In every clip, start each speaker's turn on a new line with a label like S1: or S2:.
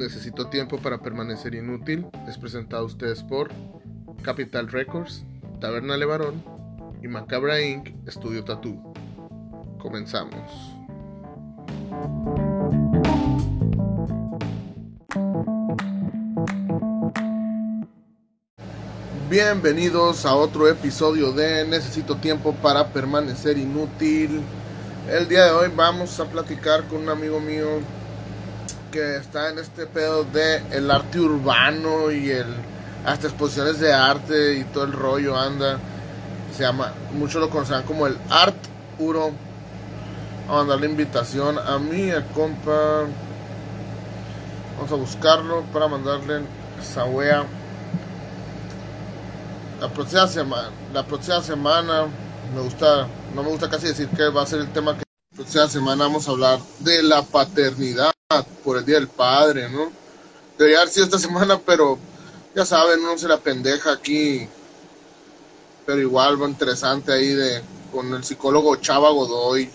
S1: Necesito tiempo para permanecer inútil es presentado a ustedes por Capital Records, Taberna Levarón y Macabra Inc. Estudio Tattoo. Comenzamos. Bienvenidos a otro episodio de Necesito tiempo para permanecer inútil. El día de hoy vamos a platicar con un amigo mío que está en este pedo de el arte urbano y el hasta exposiciones de arte y todo el rollo anda. Se llama, muchos lo conocerán como el Art Uro. Vamos a darle invitación a mí, a compa. Vamos a buscarlo para mandarle esa wea. La próxima semana, la próxima semana me gusta, no me gusta casi decir que va a ser el tema que la próxima semana vamos a hablar de la paternidad por el Día del Padre, ¿no? Debería haber sido esta semana, pero ya saben, no se la pendeja aquí. Pero igual va interesante ahí de con el psicólogo Chava Godoy.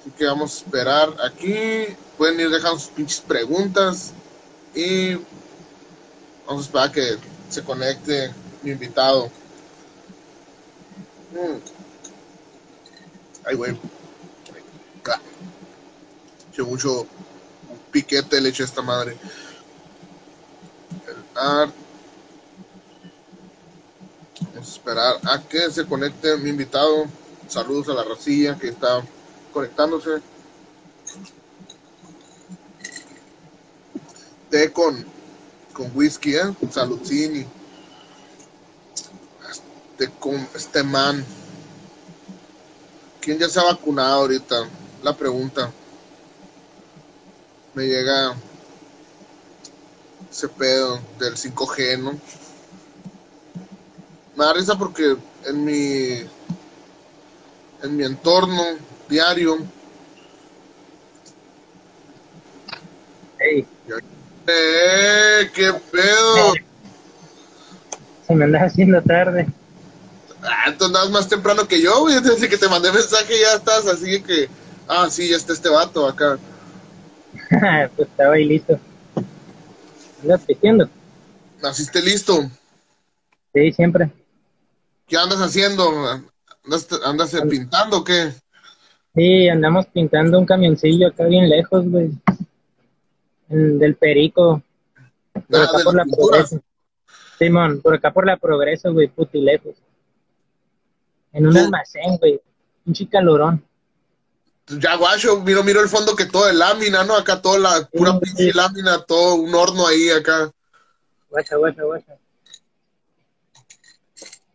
S1: Así que vamos a esperar aquí. Pueden ir dejando sus pinches preguntas. Y vamos a esperar que se conecte mi invitado. Mm. Ay, güey. Che, mucho piquete le eché esta madre. El art. Vamos a esperar a que se conecte mi invitado. Saludos a la racilla que está conectándose. Té con, con whisky, ¿eh? Saludcini. Este, con este man. ¿Quién ya se ha vacunado ahorita? La pregunta. Me llega ese pedo del 5G, ¿no? Me da risa porque en mi en mi entorno diario
S2: Ey,
S1: ¡Eh! ¡Qué pedo!
S2: se me anda haciendo tarde.
S1: Ah, andas más temprano que yo, güey. Desde que te mandé mensaje ya estás, así que. Ah, sí, ya está este vato acá.
S2: pues estaba ahí listo. ¿Andas pisteando?
S1: ¿Naciste listo?
S2: Sí, siempre.
S1: ¿Qué andas haciendo? ¿Andas, andas eh, pintando o qué?
S2: Sí, andamos pintando un camioncillo acá bien lejos, güey. Del Perico. Por
S1: Ah,
S2: acá por la. Progreso. Simón, por acá por la Progreso, güey, puti lejos. En un
S1: Tú-
S2: almacén, güey. Un chicalorón.
S1: Ya, guacho, miro, miro el fondo que todo de lámina, ¿no? Acá toda la pura pinche lámina, todo un horno ahí acá.
S2: Guacha, guacha, guacha.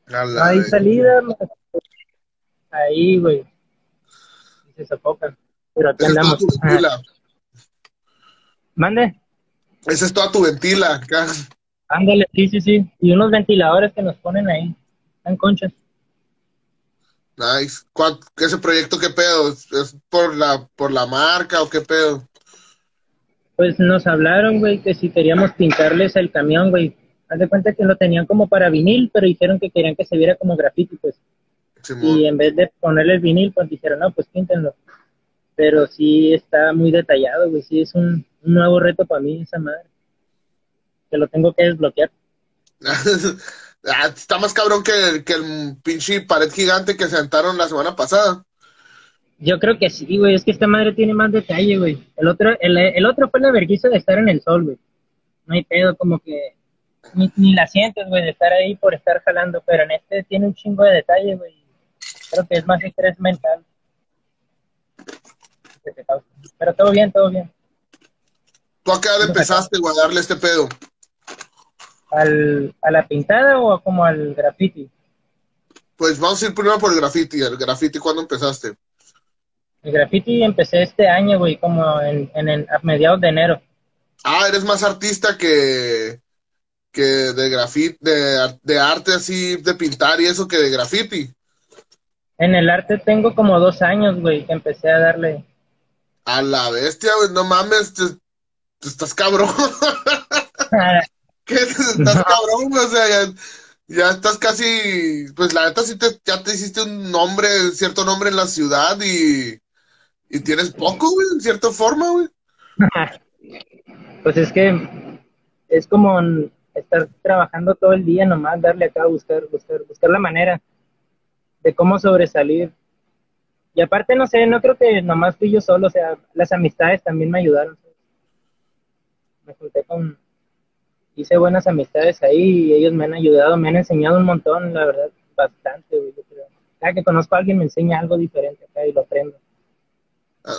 S2: No hay
S1: vez.
S2: salida, ahí, güey. Se sofocan. Pero
S1: Esa es toda
S2: andamos. Mande.
S1: Esa es toda tu ventila acá.
S2: Ándale, sí, sí, sí. Y unos ventiladores que nos ponen ahí. Están conchas.
S1: Nice. ¿Cuál- ¿Ese proyecto qué pedo? ¿Es por la, por la marca o qué pedo?
S2: Pues nos hablaron, güey, que si queríamos pintarles el camión, güey. Haz de cuenta que lo tenían como para vinil, pero dijeron que querían que se viera como graffiti, pues. Y en vez de ponerle el vinil, pues dijeron, no, pues píntenlo. Pero sí está muy detallado, güey. Sí es un, un nuevo reto para mí, esa madre. Que lo tengo que desbloquear.
S1: Ah, está más cabrón que, el- que el pinche pared gigante que sentaron la semana pasada.
S2: Yo creo que sí, güey. Es que esta madre tiene más detalle, güey. El otro, el, el otro fue la vergüenza de estar en el sol, güey. No hay pedo, como que ni, ni la sientes, güey, de estar ahí por estar jalando. Pero en este tiene un chingo de detalle, güey. Creo que es más estrés mental. Pero todo bien, todo bien.
S1: ¿Tú acá empezaste, güey, a darle este pedo?
S2: ¿Al, ¿A la pintada o como al graffiti?
S1: Pues vamos a ir primero por el graffiti. ¿El graffiti cuándo empezaste?
S2: El graffiti empecé este año, güey, como en, en, en- a mediados de enero.
S1: Ah, eres más artista que, que de graffiti, de, de arte así, de pintar y eso que de graffiti.
S2: En el arte tengo como dos años, güey, que empecé a darle.
S1: A la bestia, güey, no mames, te- te estás cabrón. ¿Qué? Estás cabrón, güey, o sea, ya, ya estás casi, pues la neta sí te, ya te hiciste un nombre, cierto nombre en la ciudad y, y tienes poco, güey, en cierta forma, güey.
S2: Pues es que es como estar trabajando todo el día nomás, darle acá, buscar, buscar, buscar la manera de cómo sobresalir. Y aparte, no sé, no creo que nomás fui yo solo, o sea, las amistades también me ayudaron. Me junté con, hice buenas amistades ahí y ellos me han ayudado, me han enseñado un montón, la verdad, bastante, Cada que conozco a alguien me enseña algo diferente acá y lo aprendo.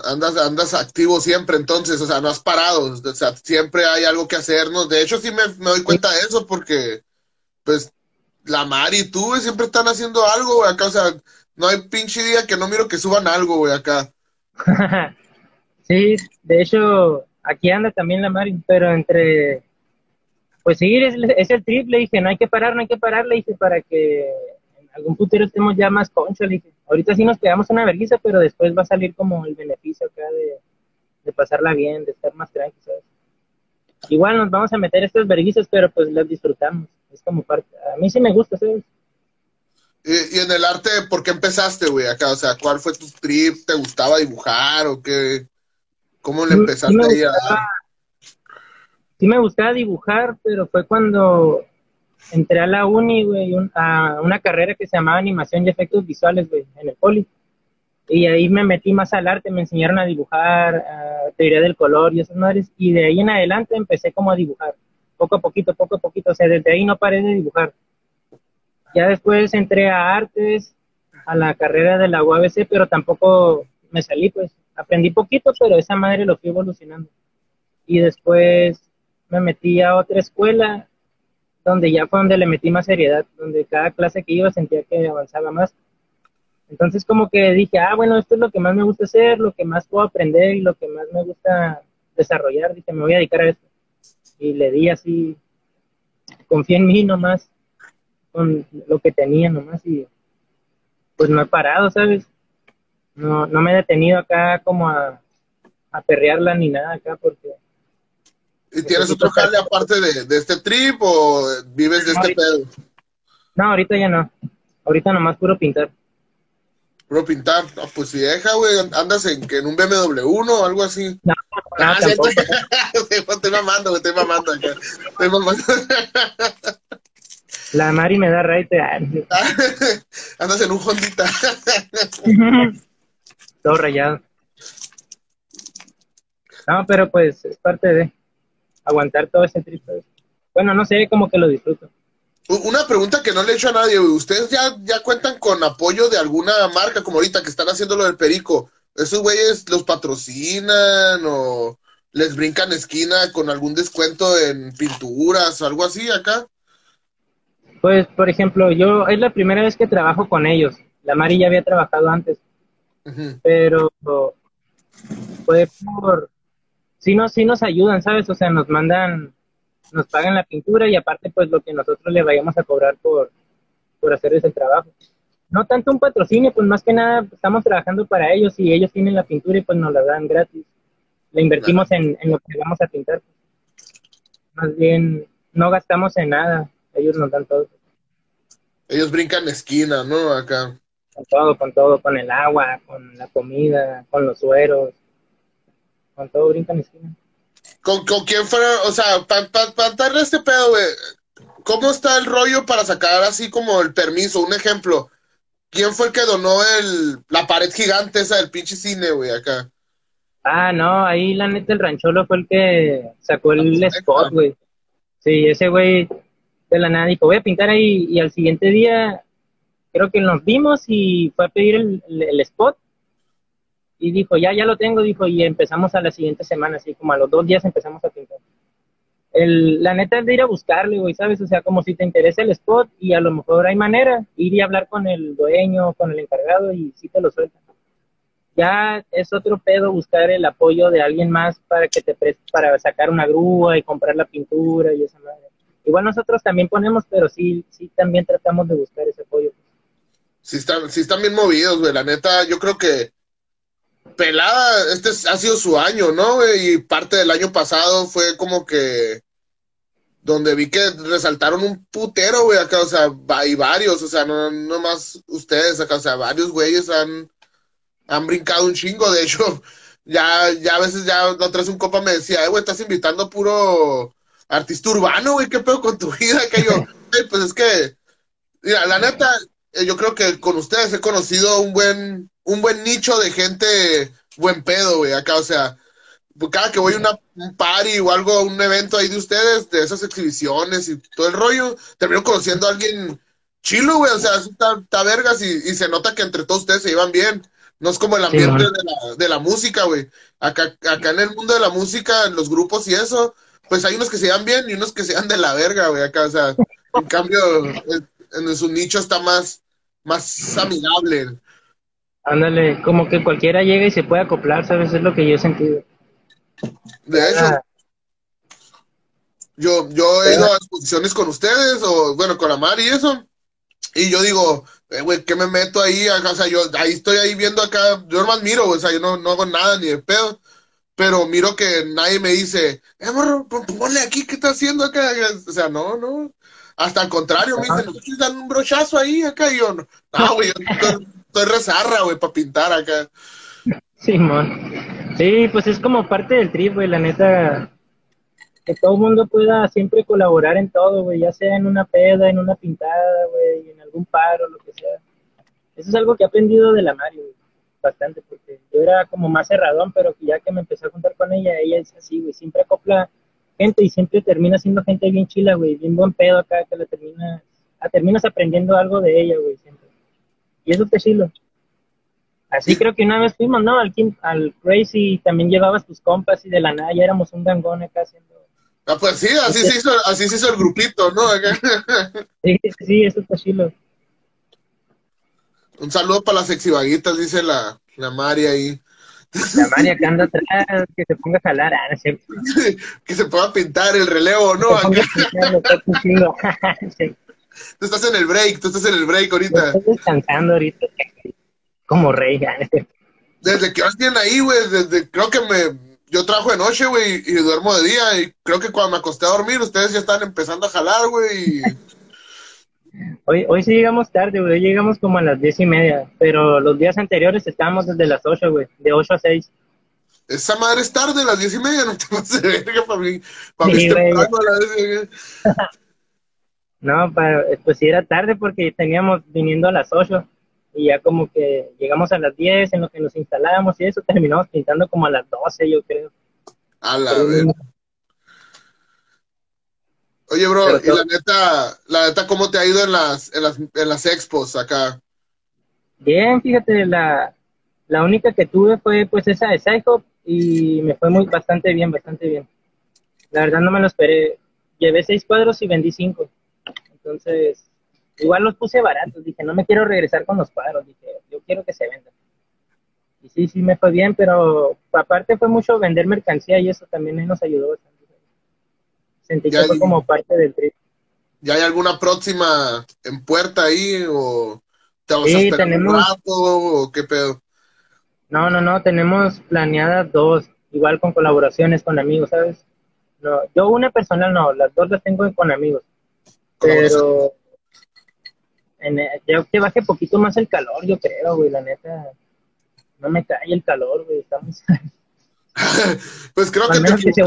S1: Andas, andas activo siempre, entonces, o sea, no has parado, o sea, siempre hay algo que hacernos. De hecho, sí me, doy cuenta de eso porque, pues, la Mari y tú, siempre están haciendo algo, güey, acá, o sea, no hay pinche día que no miro que suban algo, güey, acá.
S2: sí, de hecho, aquí anda también la Mari, pero entre, pues sí, es, es el triple, dije, no hay que parar, no hay que parar, le dije, para que en algún futuro estemos ya más concho, le dije ahorita sí nos quedamos una vergüenza, pero después va a salir como el beneficio acá de, pasarla bien, de estar más tranquilos, ¿sabes? Igual nos vamos a meter estas verguizas, pero pues las disfrutamos. Es como parte. A mí sí me gusta, ¿sabes?
S1: Y, y en el arte, ¿por qué empezaste, güey? Acá, o sea, ¿cuál fue tu trip? ¿Te gustaba dibujar o qué? ¿Cómo le empezaste ahí a
S2: Sí me gustaba dibujar, pero fue cuando entré a la uni, güey, a una carrera que se llamaba animación y efectos visuales, güey, en el poli. Y ahí me metí más al arte, me enseñaron a dibujar, a teoría del color y esas madres. Y de ahí en adelante empecé como a dibujar, poco a poquito, poco a poquito. O sea, desde ahí no paré de dibujar. Ya después entré a artes, a la carrera de la UABC, pero tampoco me salí, pues. Aprendí poquito, pero esa madre lo fui evolucionando. Y después me metí a otra escuela donde ya fue donde le metí más seriedad, donde cada clase que iba sentía que avanzaba más. Entonces como que dije, ah, bueno, esto es lo que más me gusta hacer, lo que más puedo aprender y lo que más me gusta desarrollar. Dije, me voy a dedicar a esto. Y le di así, confié en mí nomás, con lo que tenía nomás y pues no he parado, ¿sabes? No, no me he detenido acá como a, a perrearla ni nada acá porque
S1: ¿Y tienes otro jale aparte de, este trip o vives de este pedo?
S2: No, ahorita ya no. Ahorita nomás puro pintar.
S1: Puro pintar. pues si deja, güey, andas en, en un BMW 1 o algo así. No, no, ah, estoy mamando, güey, estoy mamando acá. Estoy mamando.
S2: La Mari me da raite.
S1: andas en un Hondita.
S2: Todo rayado. No, pero pues es parte de aguantar todo ese triste. Bueno, no sé, como que lo disfruto.
S1: Una pregunta que no le he hecho a nadie, ¿ustedes ya, ya cuentan con apoyo de alguna marca como ahorita que están haciendo lo del perico? ¿Esos güeyes los patrocinan o les brincan esquina con algún descuento en pinturas o algo así acá?
S2: Pues, por ejemplo, yo es la primera vez que trabajo con ellos. La Mari ya había trabajado antes, pero fue por sí nos, sí nos ayudan, ¿sabes? O sea, nos mandan, nos pagan la pintura y aparte pues lo que nosotros le vayamos a cobrar por, por hacer ese trabajo. No tanto un patrocinio, pues más que nada estamos trabajando para ellos y ellos tienen la pintura y pues nos la dan gratis. Le invertimos en, en lo que vamos a pintar. Más bien, no gastamos en nada, ellos nos dan todo.
S1: Ellos brincan esquina, ¿no? Acá.
S2: Con todo, con todo, con el agua, con la comida, con los sueros con todo brincan esquina.
S1: ¿Con, ¿Con quién fueron? O sea, para pa, darle este pedo, güey, ¿cómo está el rollo para sacar así como el permiso? Un ejemplo, ¿quién fue el que donó el, la pared gigante esa del pinche cine, güey, acá?
S2: Ah, no, ahí la neta el rancholo fue el que sacó el spot, güey. Sí, ese güey de la nada dijo, voy a pintar ahí, y al siguiente día creo que nos vimos y fue a pedir el, el spot y dijo, ya, ya lo tengo, dijo, y empezamos a la siguiente semana, así como a los dos días empezamos a pintar. El, la neta es de ir a buscarle, güey, ¿sabes? O sea, como si te interesa el spot y a lo mejor hay manera, ir y hablar con el dueño, con el encargado y sí te lo sueltan. Ya es otro pedo buscar el apoyo de alguien más para que te preste, para sacar una grúa y comprar la pintura y esa madre. Igual nosotros también ponemos, pero sí, sí también tratamos de buscar ese apoyo.
S1: Sí están, sí están bien movidos, güey, la neta, yo creo que pelada, este ha sido su año, ¿no? Y parte del año pasado fue como que donde vi que resaltaron un putero, güey, acá, o sea, hay varios, o sea, no, no más ustedes acá, o sea, varios güeyes han, han brincado un chingo, de hecho, ya, ya a veces ya la otra vez un copa me decía, eh, güey, estás invitando puro artista urbano, güey, qué pedo con tu vida, que yo, pues es que, mira, la neta, eh, yo creo que con ustedes he conocido un buen, un buen nicho de gente buen pedo, güey, acá, o sea, cada que voy a una, un party o algo, un evento ahí de ustedes, de esas exhibiciones y todo el rollo, termino conociendo a alguien chilo, güey, o sea, está, vergas y, se nota que entre todos ustedes se llevan bien. No es como el ambiente de, la, de la música, güey. Acá, acá en el mundo de la música, en los grupos y eso, pues hay unos que se llevan bien y unos que se llevan de la verga, güey, acá, o sea, en cambio, en, su nicho está más, más amigable.
S2: Ándale, como que cualquiera llega y se puede acoplar, ¿sabes? Es lo que yo he sentido.
S1: De hecho, ah. yo, yo he ido a exposiciones con ustedes, o bueno, con Amar y eso, y yo digo, eh, güey, ¿qué me meto ahí? O sea, yo ahí estoy ahí viendo acá, yo nomás miro, o sea, yo no, no hago nada ni de pedo, pero miro que nadie me dice, eh, morro, ponle aquí, ¿qué está haciendo acá? O sea, no, no. Hasta al contrario, me dicen, ¿no dan un brochazo ahí acá? Y yo, no, güey, yo estoy, estoy rezarra, güey, para pintar acá.
S2: Sí, man. Sí, pues es como parte del trip, güey, la neta. Que todo el mundo pueda siempre colaborar en todo, güey, ya sea en una peda, en una pintada, güey, en algún paro, lo que sea. Eso es algo que he aprendido de la Mario, güey bastante, porque yo era como más cerradón, pero ya que me empecé a juntar con ella, ella es así, güey, siempre acopla gente y siempre termina siendo gente bien chila, güey, bien buen pedo acá, que la terminas, ah, terminas aprendiendo algo de ella, güey, siempre. Y eso te chilo. Así creo que una vez fuimos, ¿no? Al, al Crazy también llevabas tus compas y de la nada ya éramos un gangón acá haciendo...
S1: Ah, pues sí, así, se hizo, así se hizo el grupito, ¿no?
S2: sí, sí, eso está chilo.
S1: Un saludo para las sexivaguitas, dice la, la Mari ahí.
S2: La María que anda atrás, que se ponga a jalar, ah,
S1: que se pueda pintar el relevo, ¿no? Tú estás en el break, tú estás en el break ahorita.
S2: Estoy descansando ahorita, como rey.
S1: Desde que bien ahí, güey, desde, creo que me, yo trabajo de noche, güey, y duermo de día, y creo que cuando me acosté a dormir, ustedes ya están empezando a jalar, güey,
S2: Hoy, hoy sí llegamos tarde, güey. Hoy llegamos como a las diez y media. Pero los días anteriores estábamos desde las ocho, güey. De ocho a seis.
S1: Esa madre es tarde, a las diez y media. No te vas a verga para mí. Para mí temprano a las diez
S2: No, pues sí era tarde porque teníamos viniendo a las ocho. Y ya como que llegamos a las diez en lo que nos instalábamos y eso terminamos pintando como a las doce, yo creo.
S1: A la vez. Oye, bro, y la neta, la neta, ¿cómo te ha ido en las, en las, en las expos acá?
S2: Bien, fíjate, la, la única que tuve fue pues esa de Psycho y me fue muy bastante bien, bastante bien. La verdad no me lo esperé. Llevé seis cuadros y vendí cinco. Entonces, igual los puse baratos. Dije, no me quiero regresar con los cuadros. Dije, yo quiero que se vendan. Y sí, sí me fue bien, pero aparte fue mucho vender mercancía y eso también nos ayudó bastante. Sentí que fue como parte del trip.
S1: ¿Ya hay alguna próxima en puerta ahí o
S2: te vas sí, tenemos... un rato
S1: o qué pedo?
S2: No, no, no, tenemos planeadas dos, igual con colaboraciones con amigos, ¿sabes? No, yo una personal no, las dos las tengo con amigos. Pero en, yo que baje poquito más el calor, yo creo, güey, la neta. No me cae el calor, güey, estamos...
S1: pues creo que te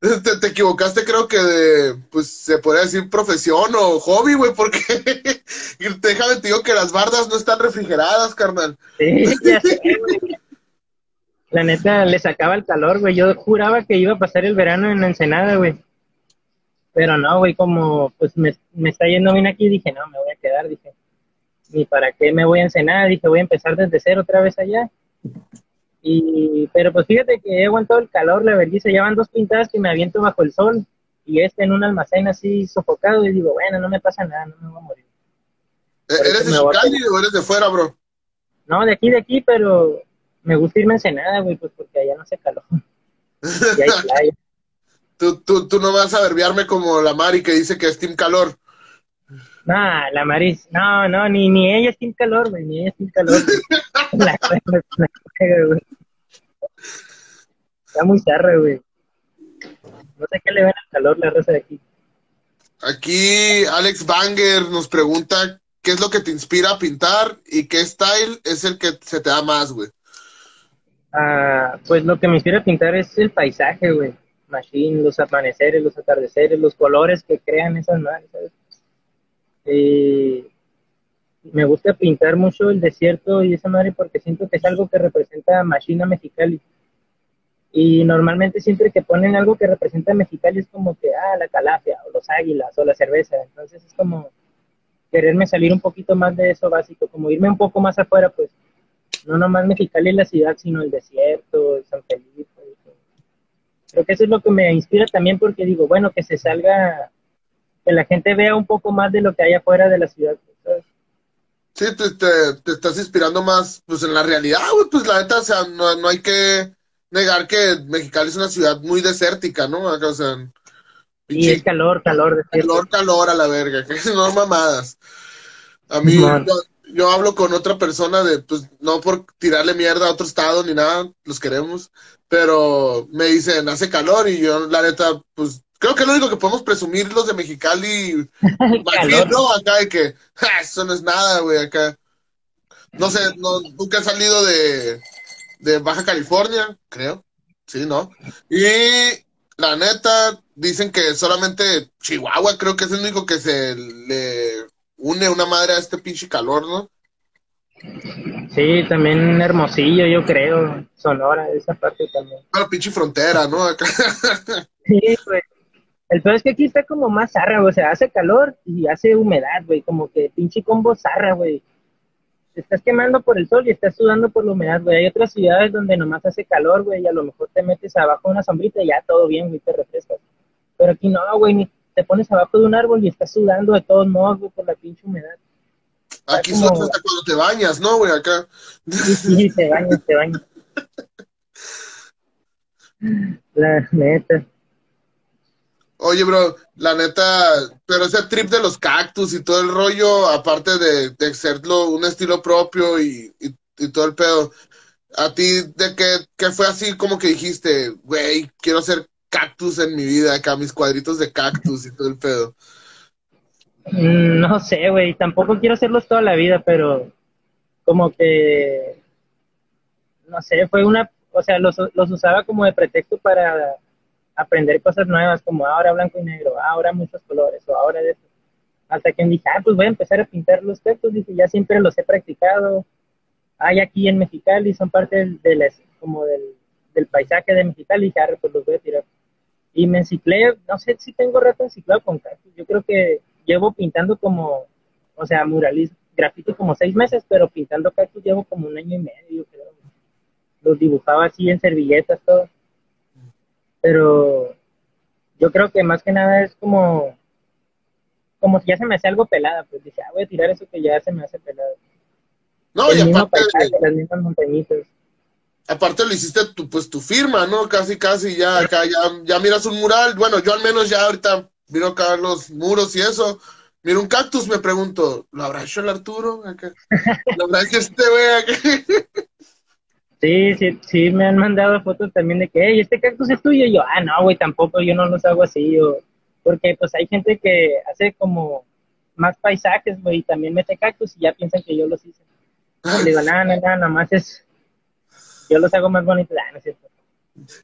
S1: te, equivocaste, creo que de, pues se podría decir profesión o hobby, güey, porque déjame te digo que las bardas no están refrigeradas, carnal. Sí, ya sé.
S2: La neta, le sacaba el calor, güey. Yo juraba que iba a pasar el verano en Ensenada, güey. Pero no, güey, como pues me, me está yendo bien aquí, dije, no, me voy a quedar, dije. Ni para qué me voy a Ensenada, dije, voy a empezar desde cero otra vez allá. Y, pero pues fíjate que he aguantado el calor, la vergüenza, ya van dos pintadas que me aviento bajo el sol y este en un almacén así sofocado y digo, bueno, no me pasa nada, no me voy a morir.
S1: ¿E-, ¿Eres de Cali o eres de fuera, bro?
S2: No, de aquí, de aquí, pero me gusta irme a Ensenada, güey, pues porque allá no hace calor. y hay
S1: playa. tú, tú, tú no vas a verbiarme como la Mari que dice que es Team Calor.
S2: No, la Maris, no, no, ni, ni ella es Team Calor, güey, ni ella es Team Calor. la, Está muy zarra, güey. No sé qué le ven al calor la raza de aquí.
S1: Aquí Alex Banger nos pregunta qué es lo que te inspira a pintar y qué style es el que se te da más, güey.
S2: Ah, pues lo que me inspira a pintar es el paisaje, güey. Machine, los amaneceres, los atardeceres, los colores que crean esas madres, ¿sabes? Eh, me gusta pintar mucho el desierto y esa madre porque siento que es algo que representa Machina Mexicali. Y normalmente siempre que ponen algo que representa Mexicali es como que, ah, la calafia, o los águilas, o la cerveza. Entonces es como quererme salir un poquito más de eso básico, como irme un poco más afuera, pues. No nomás Mexicali la ciudad, sino el desierto, San Felipe. Creo que eso es lo que me inspira también porque digo, bueno, que se salga, que la gente vea un poco más de lo que hay afuera de la ciudad.
S1: Sí, te, te, estás inspirando más pues en la realidad, güey, pues la neta, o sea, no, no, hay que negar que Mexicali es una ciudad muy desértica, ¿no? o sea,
S2: y es calor, calor.
S1: Calor, calor a la verga, que no mamadas. A mí, yo, hablo con otra persona de, pues, no por tirarle mierda a otro estado ni nada, los queremos, pero me dicen, hace calor y yo, la neta, pues, creo que lo único que podemos presumir los de Mexicali, ¿no? Acá de que, eso no es nada, güey, acá. No sé, no, nunca he salido de, de Baja California, creo. Sí, ¿no? Y la neta, dicen que solamente Chihuahua creo que es el único que se le une una madre a este pinche calor, ¿no?
S2: Sí, también Hermosillo, yo creo, Sonora, esa parte también.
S1: Ah, pinche frontera, ¿no?
S2: sí, pues. El peor es que aquí está como más zarra, güey. O sea, hace calor y hace humedad, güey. Como que pinche combo zarra, güey. Te estás quemando por el sol y estás sudando por la humedad, güey. Hay otras ciudades donde nomás hace calor, güey, y a lo mejor te metes abajo de una sombrita y ya todo bien, güey, te refrescas. Pero aquí no, güey, te pones abajo de un árbol y estás sudando de todos modos, güey, por la pinche humedad.
S1: Aquí como... hasta cuando te bañas, ¿no, güey? Acá.
S2: Sí, sí, te bañas, te bañas. La neta.
S1: Oye, bro, la neta, pero ese trip de los cactus y todo el rollo, aparte de, de hacerlo un estilo propio y, y, todo el pedo, ¿a ti de qué, qué fue así como que dijiste, güey, quiero hacer cactus en mi vida acá, mis cuadritos de cactus y todo el pedo?
S2: Mm, no sé, güey, tampoco quiero hacerlos toda la vida, pero como que, no sé, fue una, o sea, los, los usaba como de pretexto para aprender cosas nuevas, como ahora blanco y negro, ahora muchos colores, o ahora de eso. Hasta que dije, ah, pues voy a empezar a pintar los textos, dije, ya siempre los he practicado. Hay aquí en Mexicali, son parte del, como del, del, paisaje de Mexicali, dije, ah, pues los voy a tirar. Y me enciclé, no sé si tengo rato enciclado con cactus, yo creo que llevo pintando como, o sea, muralismo, grafito como seis meses, pero pintando cactus llevo como un año y medio, creo. Los dibujaba así en servilletas, todo pero yo creo que más que nada es como, como si ya se me hace algo pelada, pues dije, ah, voy a tirar eso que ya se me hace pelado.
S1: No, y aparte,
S2: las mismas montañitas.
S1: Aparte lo hiciste tu, pues tu firma, ¿no? Casi, casi ya acá, ya, ya miras un mural, bueno, yo al menos ya ahorita miro acá los muros y eso, miro un cactus, me pregunto, ¿lo habrá hecho el Arturo? ¿Lo habrá hecho este güey?
S2: Sí, sí, sí, me han mandado fotos también de que, hey, este cactus es tuyo. Y yo, ah, no, güey, tampoco, yo no los hago así. O, porque pues hay gente que hace como más paisajes, güey, y también mete cactus y ya piensan que yo los hice. Y digo, nada, nada, nada más es, yo los hago más bonitos. Ah, no es cierto.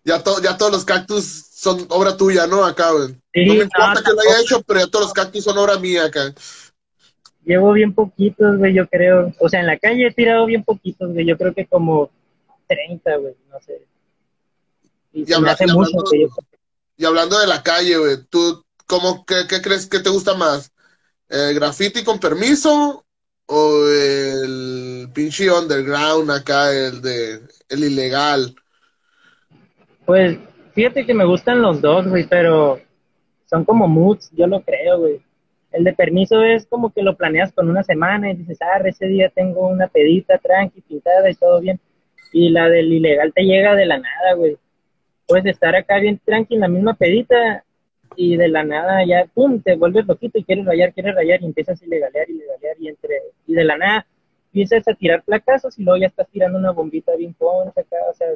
S1: Ya, to, ya todos los cactus son obra tuya, ¿no? Acá, güey. no me importa que lo haya hecho, pero ya todos los cactus son obra mía acá.
S2: Llevo bien poquitos, güey, yo creo. O sea, en la calle he tirado bien poquitos, güey. Yo creo que como 30, güey, no sé. Y,
S1: hablando, de la calle, güey, ¿tú cómo, qué, crees que te gusta más? ¿El graffiti con permiso o el pinche underground acá, el de el ilegal?
S2: Pues fíjate que me gustan los dos, güey, pero son como moods, yo lo creo, güey. El de permiso es como que lo planeas con una semana y dices, ah, ese día tengo una pedita tranqui, pintada y todo bien. Y la del ilegal te llega de la nada, güey. Puedes estar acá bien tranquilo en la misma pedita y de la nada ya, pum, te vuelves loquito y quieres rayar, quieres rayar y empiezas a ilegalear, ilegalear y entre, y de la nada empiezas a tirar placazos y luego ya estás tirando una bombita bien poncha acá, o sea,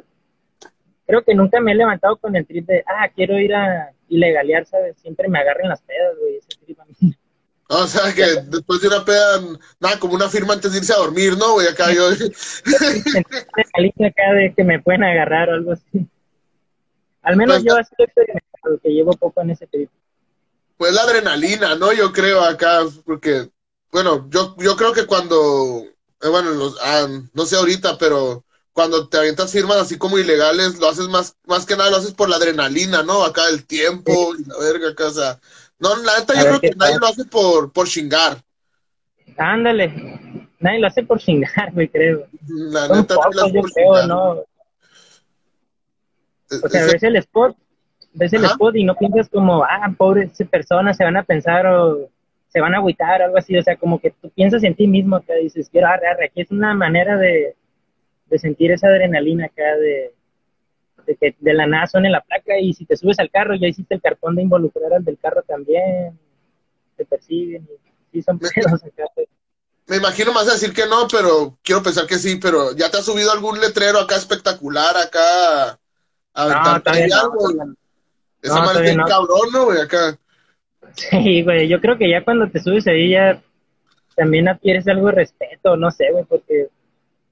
S2: creo que nunca me he levantado con el trip de, ah, quiero ir a ilegalear, ¿sabes? Siempre me agarran las pedas, güey, ese trip a mí.
S1: O sea, que después de una peda, nada, como una firma antes de irse a dormir, ¿no, güey? Acá yo...
S2: acá de que me pueden agarrar o algo así. Al menos yo así experimentado, que llevo poco en ese trip.
S1: Pues la adrenalina, ¿no? Yo creo acá, porque, bueno, yo, yo creo que cuando, eh, bueno, los, ah, no sé ahorita, pero cuando te avientas firmas así como ilegales, lo haces más, más que nada, lo haces por la adrenalina, ¿no? Acá el tiempo y la verga, acá, o sea, no, la neta yo creo que nadie lo hace por, por chingar.
S2: Ándale, nadie lo hace por chingar, güey, creo. La neta lo hace por creo, ¿no? O sea, ves el spot, ves el spot y no piensas como, ah, pobres personas se van a pensar o se van a agüitar o algo así, o sea, como que tú piensas en ti mismo, que dices, quiero arre, aquí es una manera de, de sentir esa adrenalina acá de, de que de la nada suene la placa y si te subes al carro ya hiciste el cartón de involucrar al del carro también, te persiguen y sí son pedos acá. Pues.
S1: Me imagino más decir que no, pero quiero pensar que sí, pero ¿ya te has subido algún letrero acá espectacular acá a no, no, Esa madre no. cabrón, ¿no, güey? Acá.
S2: Sí, güey, yo creo que ya cuando te subes ahí ya también adquieres algo de respeto, no sé, güey, porque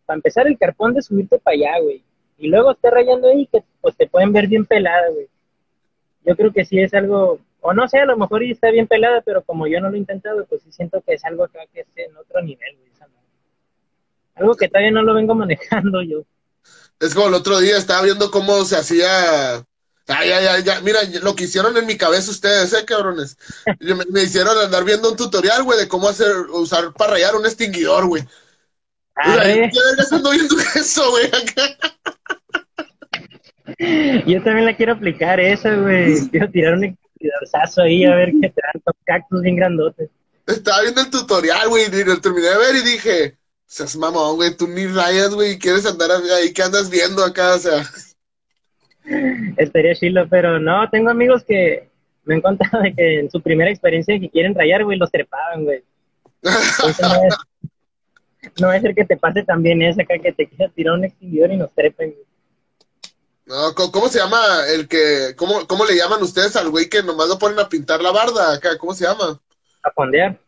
S2: para empezar el carpón de subirte para allá, güey, y luego estar rayando ahí que pues te pueden ver bien pelada, güey. Yo creo que sí es algo, o no sé, a lo mejor ya está bien pelada, pero como yo no lo he intentado, pues sí siento que es algo acá que es en otro nivel, güey. Algo que todavía no lo vengo manejando yo.
S1: Es como el otro día estaba viendo cómo se hacía Ay, ay, ay, ya, mira, lo que hicieron en mi cabeza ustedes, eh, cabrones. Me, me hicieron andar viendo un tutorial, güey, de cómo hacer, usar para rayar un extinguidor, güey. ¿Qué ando viendo eso, güey?
S2: Yo también la quiero aplicar esa, güey. Quiero tirar un extinguidorzazo ahí a ver qué dan con cactus bien grandotes.
S1: Estaba viendo el tutorial, güey, y lo terminé de ver y dije, seas mamón, güey, tú ni rayas, güey, quieres andar ahí, ¿qué andas viendo acá? O sea...
S2: Estaría chilo, pero no, tengo amigos que me han contado de que en su primera experiencia que quieren rayar, güey, los trepaban, güey. no, va a ser que te pase también esa acá que te quiera tirar un extinguidor y nos trepen.
S1: No, ¿cómo se llama el que, cómo, cómo le llaman ustedes al güey que nomás lo ponen a pintar la barda acá? ¿Cómo se llama?
S2: A fondear.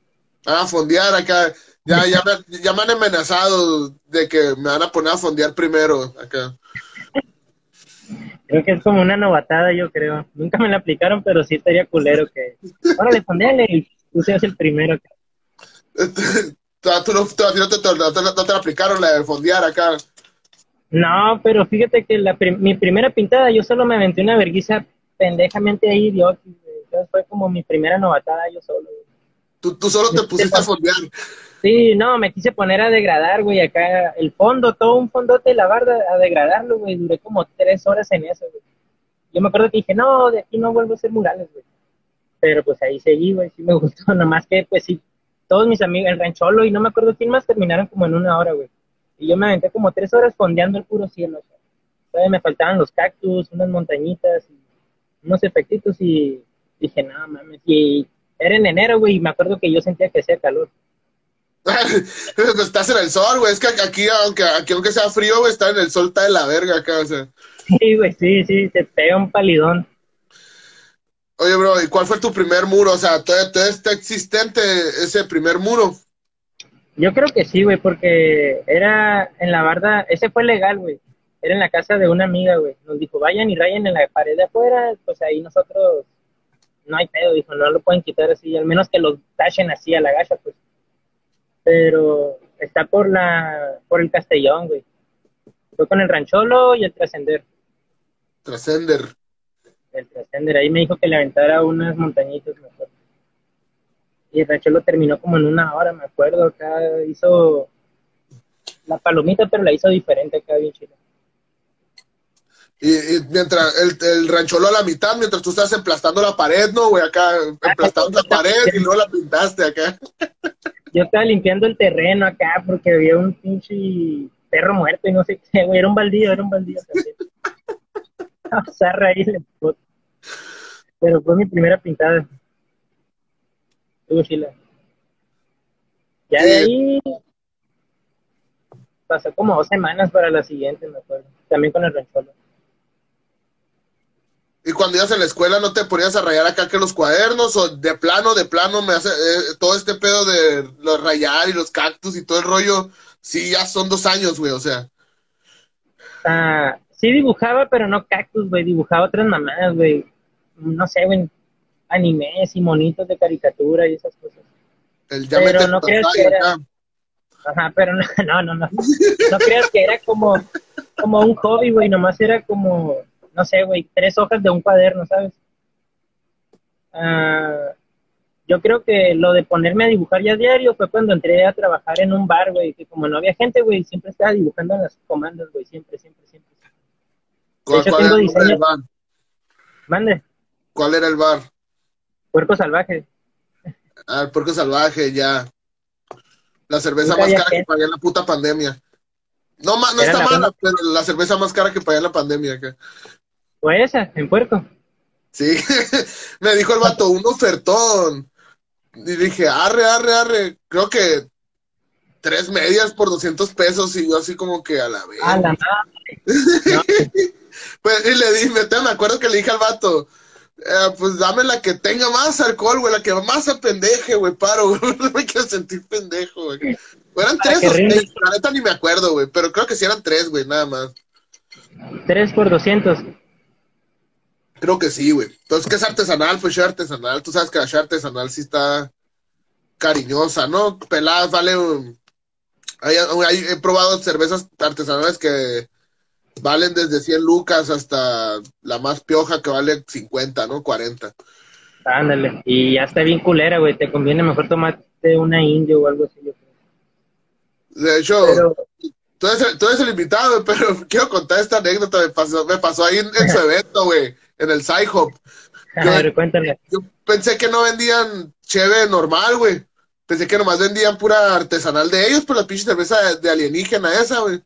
S1: Ah, a fondear acá. Ya, ya, me, ya me han amenazado de que me van a poner a fondear primero acá.
S2: Creo que es como una novatada, yo creo. Nunca me la aplicaron, pero sí estaría culero que. Órale, fondeale y tú seas el primero.
S1: tú no, te, no, te, no te la aplicaron la de fondear acá.
S2: No, pero fíjate que la mi primera pintada yo solo me aventé una vergüenza pendejamente ahí, idiota. Fue como mi primera novatada yo solo.
S1: Tú, tú solo te pusiste a fondear.
S2: Sí, no, me quise poner a degradar, güey, acá el fondo, todo un fondote de la barda, a degradarlo, güey, duré como tres horas en eso, güey. Yo me acuerdo que dije, no, de aquí no vuelvo a hacer murales, güey. Pero pues ahí seguí, güey, sí me gustó, nomás que pues sí, todos mis amigos, el rancholo y no me acuerdo quién más terminaron como en una hora, güey. Y yo me aventé como tres horas fondeando el puro cielo, o sea. Todavía me faltaban los cactus, unas montañitas, y unos efectitos y dije, no mames, y era en enero, güey, y me acuerdo que yo sentía que hacía calor.
S1: Estás en el sol, güey. Es que aquí, aunque, aquí, aunque sea frío, güey, estar en el sol está de la verga acá, o sea.
S2: Sí, güey, sí, sí, te pega un palidón.
S1: Oye, bro, ¿y cuál fue tu primer muro? O sea, ¿todavía, está existente ese primer muro?
S2: Yo creo que sí, güey, porque era en la barda, ese fue legal, güey. Era en la casa de una amiga, güey. Nos dijo, vayan y rayen en la pared de afuera, pues ahí nosotros, no hay pedo, dijo, no lo pueden quitar así, al menos que los tachen así a la gacha, pues pero está por la por el Castellón, güey. Fue con el Rancholo y el Trascender.
S1: Trascender.
S2: El Trascender, ahí me dijo que le aventara unas montañitas, mejor. Y el Rancholo terminó como en una hora, me acuerdo, acá hizo la palomita, pero la hizo diferente acá, bien chido.
S1: Y, mientras el, el, rancholo a la mitad, mientras tú estás emplastando la pared, ¿no, güey? Acá emplastando la pared y luego la pintaste acá.
S2: yo estaba limpiando el terreno acá porque había un pinche perro muerto y no sé qué, güey, era un baldío, era un baldío también. ahí Pero fue mi primera pintada. Tuvo chila. Ya de ahí pasó como dos semanas para la siguiente, me acuerdo. También con el rancholo.
S1: ¿Y cuando ibas en la escuela no te ponías a rayar acá que los cuadernos o de plano, de plano me hace eh, todo este pedo de los rayar y los cactus y todo el rollo. Sí, ya son dos años, güey, o sea.
S2: Ah, sí dibujaba, pero no cactus, güey, dibujaba otras mamadas, güey. No sé, güey, animes y monitos de caricatura y esas cosas.
S1: El
S2: Pero no creas que era-
S1: acá.
S2: Ajá, pero no, no, no, no. No creas que era como, como un hobby, güey, nomás era como, no sé, güey, tres hojas de un cuaderno, ¿sabes? Ah, yo creo que lo de ponerme a dibujar ya diario fue cuando entré a trabajar en un bar, güey, que como no había gente, güey, siempre estaba dibujando en las comandas, güey, siempre, siempre, siempre.
S1: ¿Cuál,
S2: hecho,
S1: cuál
S2: tengo
S1: era el bar?
S2: Mande,
S1: ¿Cuál era el bar?
S2: puerco salvaje.
S1: Ah, el Puerco Salvaje, ya. La cerveza
S2: Nunca
S1: más cara que
S2: gente.
S1: pagué en la puta pandemia. No, ma- no
S2: Era
S1: está
S2: la
S1: mala, pero la cerveza más cara que pagué en la pandemia. acá.
S2: Fue esa, en puerco.
S1: Sí, me dijo el vato, un ofertón. Y dije, arre, arre, arre. Creo que tres medias por 200 pesos y yo así como que a la vez.
S2: A la madre.
S1: Pues, y le dije, me, acuerdo que le dije al vato, eh, pues dame la que tenga más alcohol, güey, la que más se pendeje, güey, paro, güey, no me quiero sentir pendejo, güey. Eran
S2: Para
S1: tres o seis, la neta ni me acuerdo, güey, pero creo que sí eran tres, güey, nada más.
S2: Tres por doscientos.
S1: Creo que sí, güey. Entonces, ¿qué es artesanal? Pues ya artesanal. Tú sabes que la ya artesanal sí está cariñosa, ¿no? Peladas vale un... hay- hay- he probado cervezas artesanales que valen desde 100 lucas hasta la más pioja que vale 50, ¿no? 40.
S2: Ándale. Y ya está bien culera, güey. Te conviene mejor tomarte una indio o algo así. yo creo.
S1: De hecho,
S2: Pero,
S1: tú, eres, el- tú eres el invitado, pero quiero contar esta anécdota. Me pasó, me pasó ahí en, en su evento, güey, en el Sci-Hop.
S2: a ver, cuéntale.
S1: Yo pensé que no vendían cheve normal, güey. Pensé que nomás vendían pura artesanal de ellos, pues la pinche cerveza de, de alienígena esa, güey.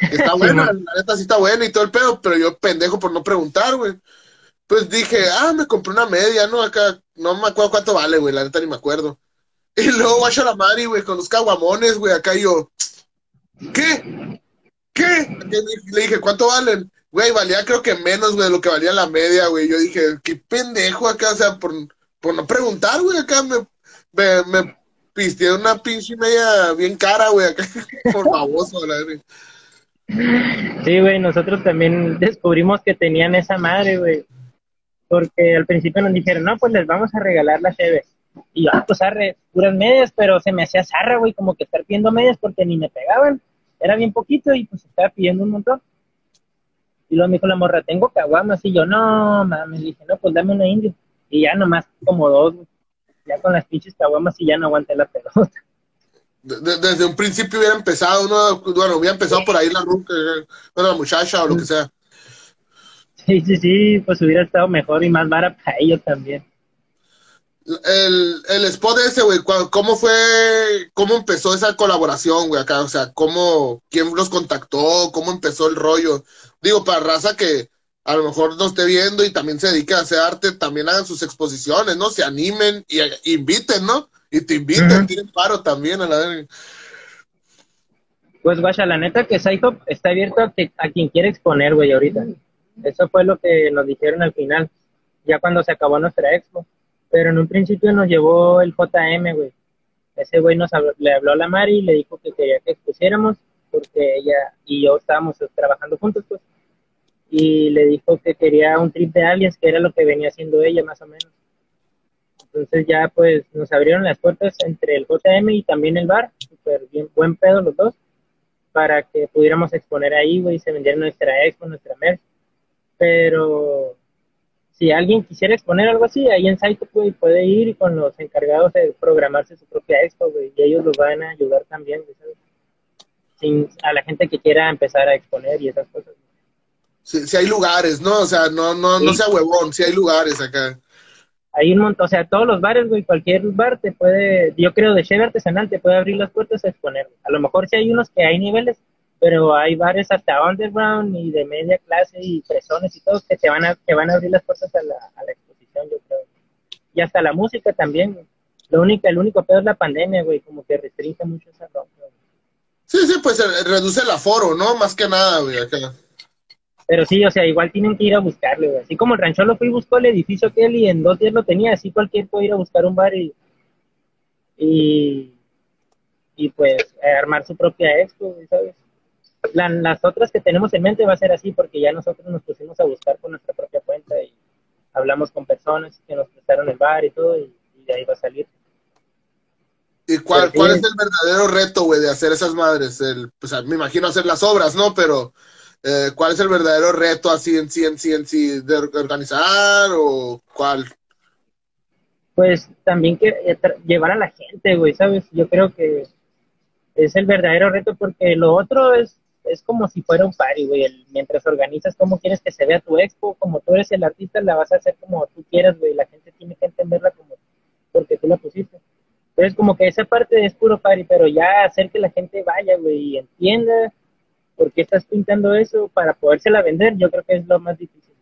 S1: Está buena, la neta sí está buena y todo el pedo, pero yo pendejo por no preguntar, güey. Pues dije, ah, me compré una media, ¿no? Acá, no me acuerdo cuánto vale, güey, la neta ni me acuerdo. Y luego guacho la Mari, güey, con los caguamones, güey, acá yo, ¿qué? ¿Qué? Le dije, ¿cuánto valen? Güey, valía creo que menos, güey, de lo que valía la media, güey. Yo dije, qué pendejo acá, o sea, por, por no preguntar, güey, acá me, me, me pisteé una pinche media bien cara, güey, acá, por baboso, la verdad.
S2: Sí, güey, nosotros también descubrimos que tenían esa madre, güey. Porque al principio nos dijeron, no, pues les vamos a regalar la cheve. Y yo, ah, pues arre, puras medias, pero se me hacía zarra, güey, como que estar pidiendo medias porque ni me pegaban. Era bien poquito y pues estaba pidiendo un montón. Y luego me dijo la morra, tengo caguamas. Y yo, no, mames, dije, no, pues dame una india. Y ya nomás como dos, güey. Ya con las pinches caguamas y ya no aguanté la pelota.
S1: De- de- desde un principio hubiera empezado, ¿no? Bueno, hubiera empezado por ahí la ruca, bueno, la muchacha o lo que sea.
S2: Sí, sí, sí, pues hubiera estado mejor y más vara para ellos también.
S1: El, el spot ese, güey, ¿cómo fue, cómo empezó esa colaboración, güey, acá? O sea, ¿cómo, quién los contactó? ¿Cómo empezó el rollo? Digo, para raza que a lo mejor no esté viendo y también se dedique a hacer arte, también hagan sus exposiciones, ¿no? Se animen y eh, inviten, ¿no? Y te inviten,
S2: Ujú.
S1: tienen paro también a la verga.
S2: Pues guacha, la neta que Psyhop está abierto a, que- a quien quiera exponer, güey, ahorita. Eso fue lo que nos dijeron al final, ya cuando se acabó nuestra expo. Pero en un principio nos llevó el JM, güey. Ese güey nos habló- le habló a la Mari y le dijo que quería que expusiéramos, porque ella y yo estábamos trabajando juntos, pues. Y le dijo que quería un trip de aliens, que era lo que venía haciendo ella, más o menos. Entonces ya, pues, nos abrieron las puertas entre el JM y también el bar, súper bien, buen pedo los dos para que pudiéramos exponer ahí, güey, se vendiera nuestra expo, nuestra merch. Pero si alguien quisiera exponer algo así, ahí en Saito, puede ir y con los encargados de programarse su propia expo, güey, y ellos los van a ayudar también, ¿sabes? Sin, a la gente que quiera empezar a exponer y esas cosas.
S1: Si, si hay lugares, ¿no? O sea, no, no, no
S2: Sí.
S1: sea huevón, si hay lugares acá.
S2: Hay un montón, o sea, todos los bares, güey, cualquier bar te puede, yo creo, de cheve artesanal te puede abrir las puertas a exponer. A lo mejor sí hay unos que hay niveles, pero hay bares hasta underground y de media clase y presones y todo que te van a, que van a abrir las puertas a la, a la exposición, yo creo. Y hasta la música también, güey. Lo único, el único peor es la pandemia, güey, como que restringe mucho esa güey.
S1: Sí, sí, pues eh, reduce el aforo, ¿no? Más que nada, güey, acá.
S2: Pero sí, o sea, igual tienen que ir a buscarle, güey. Así como el rancho lo fue y buscó el edificio que él y en dos días lo tenía, así cualquier puede ir a buscar un bar y, y, y pues armar su propia expo, ¿sabes? las otras que tenemos en mente va a ser así porque ya nosotros nos pusimos a buscar por nuestra propia cuenta y hablamos con personas que nos prestaron el bar y todo y, de ahí va a salir.
S1: ¿Y cuál, cuál es el verdadero reto, güey, de hacer esas madres? El, pues me imagino hacer las obras, ¿no? Pero eh, ¿cuál es el verdadero reto así en sí, en sí, en sí, de organizar o cuál?
S2: Pues también que eh, llevar a la gente, güey, ¿sabes? Yo creo que es el verdadero reto porque lo otro es es como si fuera un party, güey. mientras organizas cómo quieres que se vea tu expo, como tú eres el artista, la vas a hacer como tú quieras, güey. La gente tiene que entenderla como porque tú la pusiste. Entonces, como que esa parte es puro party, pero ya hacer que la gente vaya, güey, y entienda por qué estás pintando eso para podérsela vender, yo creo que es lo más difícil.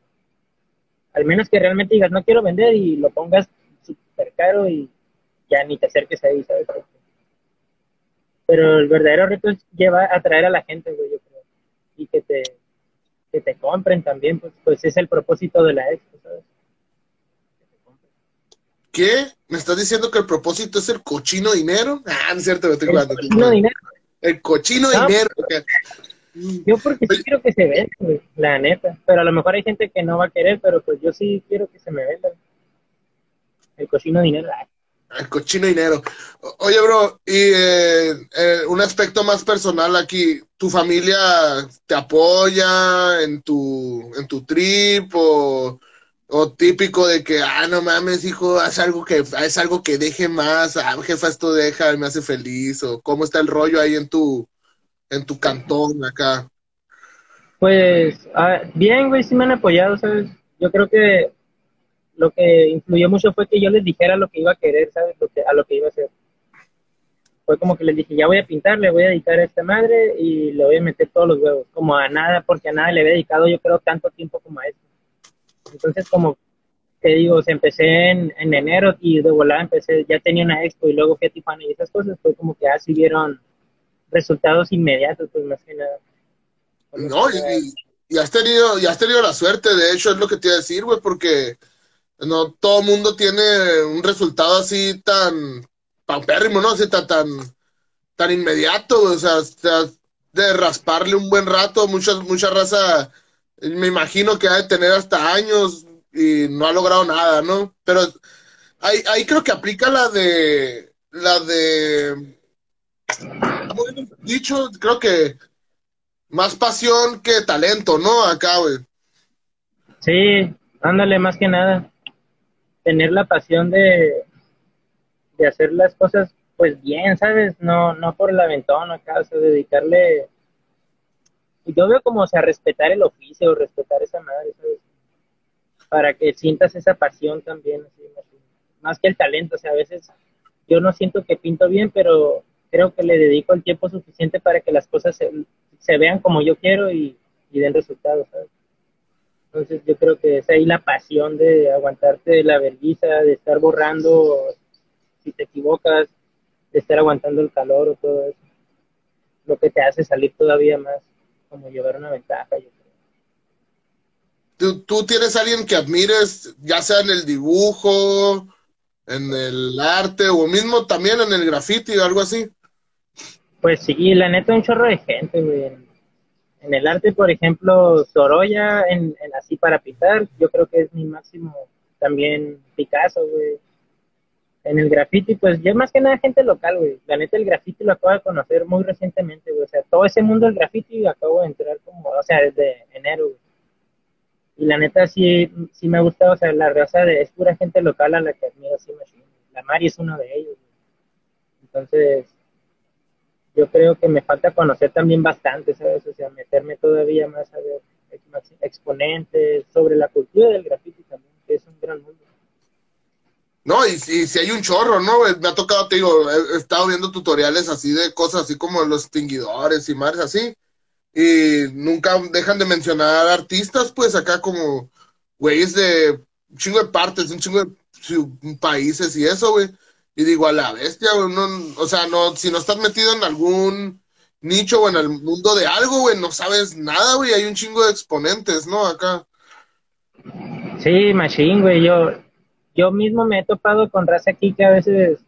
S2: Al menos que realmente digas, no quiero vender y lo pongas súper caro y ya ni te acerques ahí, ¿sabes? Pero el verdadero reto es llevar, atraer a la gente, güey, yo creo. Y que te, que te compren también, pues, pues es el propósito de la expo, ¿sabes?
S1: ¿Qué? ¿Me estás diciendo que el propósito es el cochino dinero? Ah, no es cierto, me estoy
S2: El cochino dinero.
S1: El cochino dinero.
S2: Yo porque sí quiero que se venda, güey, la neta. Pero a lo mejor hay gente que no va a querer, pero pues yo sí quiero que se me venda. El cochino dinero.
S1: El cochino dinero. Oye, bro, y eh, eh, un aspecto más personal aquí, ¿tu familia te apoya en tu, en tu trip o, o típico de que, ah, no mames, hijo, haz algo que, es algo que deje más, ah, jefa, esto deja, me hace feliz, o cómo está el rollo ahí en tu, en tu cantón acá?
S2: Pues, bien, güey, sí me han apoyado, ¿sabes? Yo creo que lo que influyó mucho fue que yo les dijera lo que iba a querer, ¿sabes? Lo que, a lo que iba a hacer. Fue como que les dije, ya voy a pintar, le voy a dedicar a esta madre y le voy a meter todos los huevos. Como a nada, porque a nada le había dedicado yo creo tanto tiempo como a esto. Entonces, como te digo, se empecé en, en enero y de volada empecé, ya tenía una expo y luego fui a y esas cosas, fue como que así vieron resultados inmediatos, pues más que nada.
S1: No, y, y, has tenido, y has tenido la suerte, de hecho, es lo que te iba a decir, güey, porque no todo mundo tiene un resultado así tan paupérrimo, ¿no? Así tan, tan, tan inmediato, o sea, de rasparle un buen rato, mucha, mucha raza, me imagino que ha de tener hasta años y no ha logrado nada, ¿no? Pero ahí, ahí creo que aplica la de, la de, dicho, creo que más pasión que talento, ¿no? Acá, güey.
S2: Sí, ándale, más que nada tener la pasión de, de hacer las cosas pues bien, ¿sabes? No, no por el aventón acá, o sea, dedicarle, yo veo como, o sea, respetar el oficio, respetar esa madre, ¿sabes? Para que sientas esa pasión también, así, más que el talento, o sea, a veces yo no siento que pinto bien, pero creo que le dedico el tiempo suficiente para que las cosas se, vean como yo quiero y, den resultados. Entonces yo creo que es ahí la pasión de aguantarte la vergüenza, de estar borrando si te equivocas, de estar aguantando el calor o todo eso. Lo que te hace salir todavía más, como llevar una ventaja, yo creo.
S1: ¿Tú, ¿Tú tienes alguien que admires, ya sea en el dibujo, en el arte o mismo también en el graffiti o algo así?
S2: Pues sí, la neta un chorro de gente, güey en el arte, por ejemplo, Sorolla, en, así para pintar, yo creo que es mi máximo. También Picasso, güey. En el graffiti, pues yo más que nada gente local, güey. La neta, el graffiti lo acabo de conocer muy recientemente, güey. O sea, todo ese mundo del graffiti acabo de entrar como, o sea, desde enero, güey. Y la neta, sí, sí me gusta, o sea, la raza de, es pura gente local a la que admiro, sí, La Mari es uno de ellos, güey. Entonces, yo creo que me falta conocer también bastante, ¿sabes? O sea, meterme todavía más a ver exponentes sobre la cultura del graffiti también, que es un gran mundo.
S1: No, y si, hay un chorro, ¿no? Me ha tocado, te digo, he, estado viendo tutoriales así de cosas así como los extinguidores y más así, y nunca dejan de mencionar artistas, pues acá como güeyes de un chingo de partes, un chingo de países y eso, güey y digo, a la bestia, o sea, no, si no estás metido en algún nicho o en el mundo de algo, güey, no sabes nada, güey, hay un chingo de exponentes, ¿no? Acá.
S2: Sí, machine, güey, yo, yo mismo me he topado con raza aquí que a veces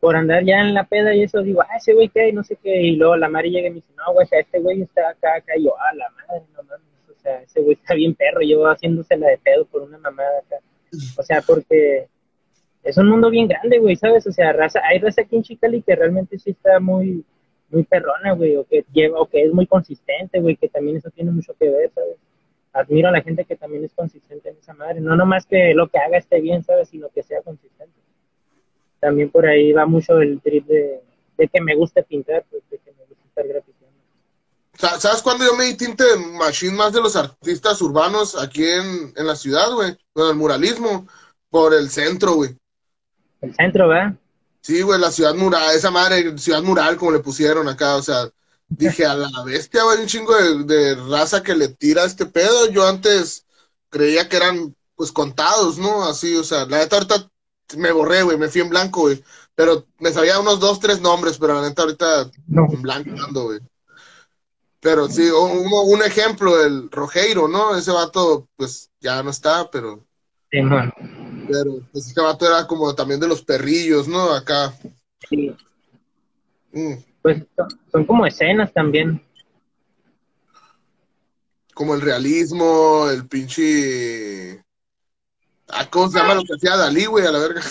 S2: por andar ya en la peda y eso digo, ah, ese güey que hay, no sé qué, y luego la Mari llega y me dice, no, güey, este güey está acá, acá, y yo, ah, la madre, no mames, o sea, ese güey está bien perro, yo haciéndose la de pedo por una mamada acá, o sea, porque es un mundo bien grande, güey, ¿sabes? O sea, raza, hay raza aquí en Chicali que realmente sí está muy, muy perrona, güey, o que lleva, o que es muy consistente, güey, que también eso tiene mucho que ver, ¿sabes? Admiro a la gente que también es consistente en esa madre, no nomás que lo que haga esté bien, ¿sabes? Sino que sea consistente. También por ahí va mucho el trip de, que me guste pintar, pues, de que me gusta estar grafiteando.
S1: ¿Sabes cuándo yo me di tinte de machine más de los artistas urbanos aquí en, en la ciudad, güey? Con el muralismo, por el centro, güey.
S2: El centro, ¿verdad?
S1: Sí, güey, la ciudad mural, esa madre, ciudad mural, como le pusieron acá, o sea, dije, a la bestia, güey, un chingo de, raza que le tira este pedo. Yo antes creía que eran, pues, contados, ¿no? Así, o sea, la neta ahorita me borré, güey, me fui en blanco, güey. Pero me sabía unos dos, tres nombres, pero la neta ahorita en blanco ando, güey. Pero sí, un, un ejemplo, el Rojeiro, ¿no? Ese vato, pues, ya no está, pero...
S2: Sí, man.
S1: Pero pues este vato era como también de los perrillos, ¿no? Acá.
S2: Sí. Mm. Pues son como escenas también.
S1: Como el realismo, el pinche. Ah, ¿Cómo se llama lo que hacía Dalí, güey? A la verga.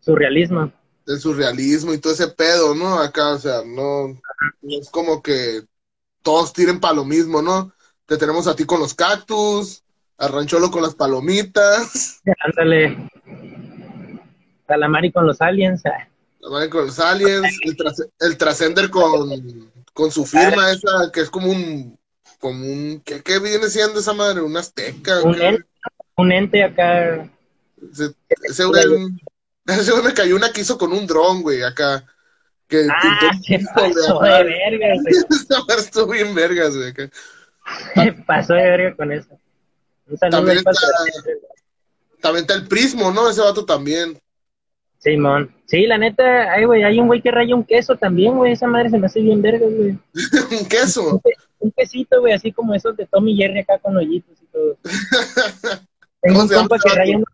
S2: Surrealismo.
S1: El surrealismo y todo ese pedo, ¿no? Acá, o sea, no, no es como que todos tiren para lo mismo, ¿no? Te tenemos a ti con los cactus, Arrancholo con las palomitas.
S2: Ándale. Calamari con los aliens.
S1: Calamari con los aliens. El, Trascender con, con su firma esa, que es como un. Como un ¿qué, ¿Qué viene siendo esa madre? ¿Un azteca?
S2: Un, ente, un ente acá.
S1: Ese, ese me cayó una que hizo con un dron, güey, acá. Que
S2: ah, se pasó de, de vergas,
S1: güey. estuvo bien vergas, güey.
S2: Se pasó de verga con eso.
S1: También está, también está el Prismo, ¿no? Ese vato también.
S2: Simón. Sí, la neta, ay, güey, hay un güey que raya un queso también, güey. Esa madre se me hace bien verga, güey.
S1: ¿Un queso?
S2: Un, quesito, güey, así como esos de Tommy Jerry acá con hoyitos y todo. Tengo un compa que raya un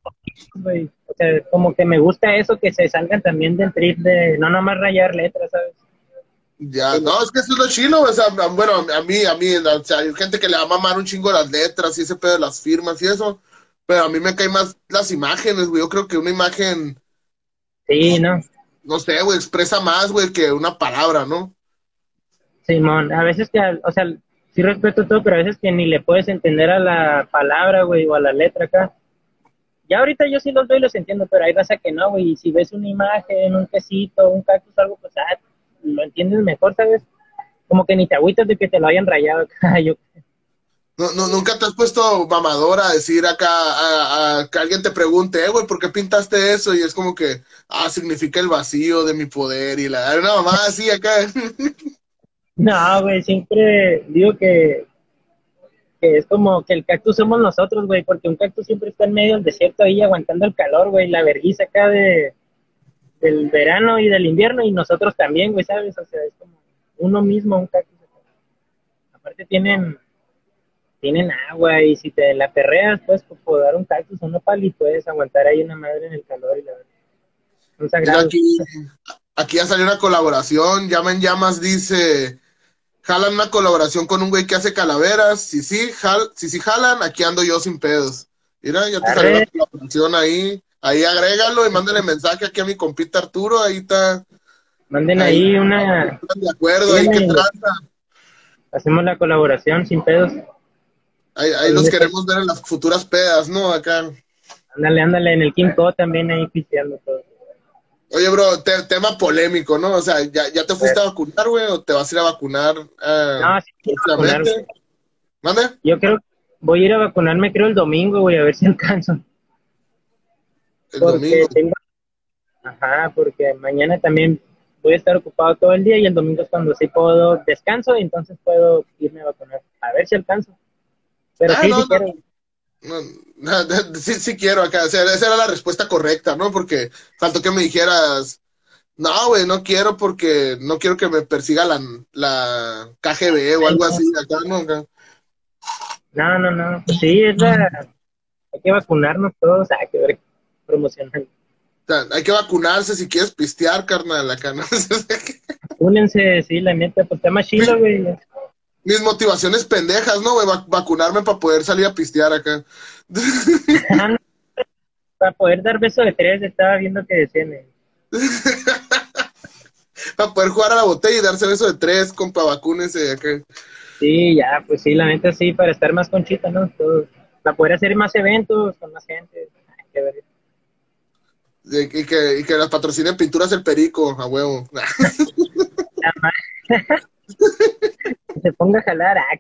S2: güey. O sea, como que me gusta eso, que se salgan también del trip de no nomás rayar letras, ¿sabes?
S1: Ya, no, es que eso es lo chino, o sea, bueno, a mí, a mí, o sea, hay gente que le va a mamar un chingo las letras y ese pedo de las firmas y eso, pero a mí me caen más las imágenes, güey, yo creo que una imagen...
S2: Sí, ¿no?
S1: No sé, güey, expresa más, güey, que una palabra, ¿no?
S2: Simón, a veces que, o sea, sí respeto todo, pero a veces que ni le puedes entender a la palabra, güey, o a la letra acá. Ya ahorita yo sí los doy y los entiendo, pero hay raza que no, güey, y si ves una imagen, un quesito, un cactus, algo, pues, ah, lo entiendes mejor, ¿sabes? Como que ni te agüitas de que te lo hayan rayado Yo...
S1: No, no, nunca te has puesto mamadora a decir acá, a, que alguien te pregunte, eh, güey, ¿por qué pintaste eso? Y es como que, ah, significa el vacío de mi poder y la, una mamá así acá.
S2: no, güey, siempre digo que, que es como que el cactus somos nosotros, güey, porque un cactus siempre está en medio del desierto ahí aguantando el calor, güey, la vergüenza acá de, del verano y del invierno y nosotros también, güey, ¿sabes? O sea, es como uno mismo, un cactus. Aparte tienen tienen agua y si te la perreas, pues puedo dar un cactus o un nopal y puedes aguantar ahí una madre en el calor y la
S1: verdad. Aquí, aquí ya salió una colaboración, Llamen Llamas dice, jalan una colaboración con un güey que hace calaveras, si sí, jal, si sí jalan, aquí ando yo sin pedos. Mira, ya te salió una colaboración ahí. Ahí agrégalo y mándale mensaje aquí a mi compita Arturo, ahí está.
S2: Manden ahí, una...
S1: De acuerdo, ahí que trata.
S2: Hacemos la colaboración sin pedos.
S1: Ahí, ahí los queremos ver en las futuras pedas, ¿no? Acá.
S2: Ándale, ándale, en el King también ahí oficiando todo.
S1: Oye, bro, tema polémico, ¿no? O sea, ¿ya, ya te fuiste a vacunar, güey? ¿O te vas a ir a vacunar? Eh,
S2: no, sí, vacunar,
S1: ¿Mande?
S2: Yo creo, voy a ir a vacunarme creo el domingo, güey, a ver si alcanzo.
S1: El domingo.
S2: Ajá, porque mañana también voy a estar ocupado todo el día y el domingo es cuando sí puedo descanso y entonces puedo irme a vacunar. A ver si alcanzo. Pero ah, sí, sí quiero.
S1: sí, sí quiero acá. esa era la respuesta correcta, ¿no? Porque faltó que me dijeras, No, güey, no quiero porque no quiero que me persiga la, la KGB o algo así acá, ¿no?
S2: No, no, no. Sí, es la... Hay que vacunarnos todos, hay que ver promocionar.
S1: hay que vacunarse si quieres pistear, carnal, acá, ¿no?
S2: Únense, sí, la neta, pues está más chido, güey.
S1: Mis motivaciones pendejas, ¿no, güey? vacunarme para poder salir a pistear acá.
S2: para poder dar beso de tres, estaba viendo que decían. Eh.
S1: para poder jugar a la botella y darse beso de tres, compa, vacúnense acá.
S2: Sí, ya, pues sí, la neta sí, para estar más conchita, ¿no? para poder hacer más eventos con más gente.
S1: Y que, y que las patrocinen pinturas el perico, a huevo.
S2: se ponga a jalar, ah,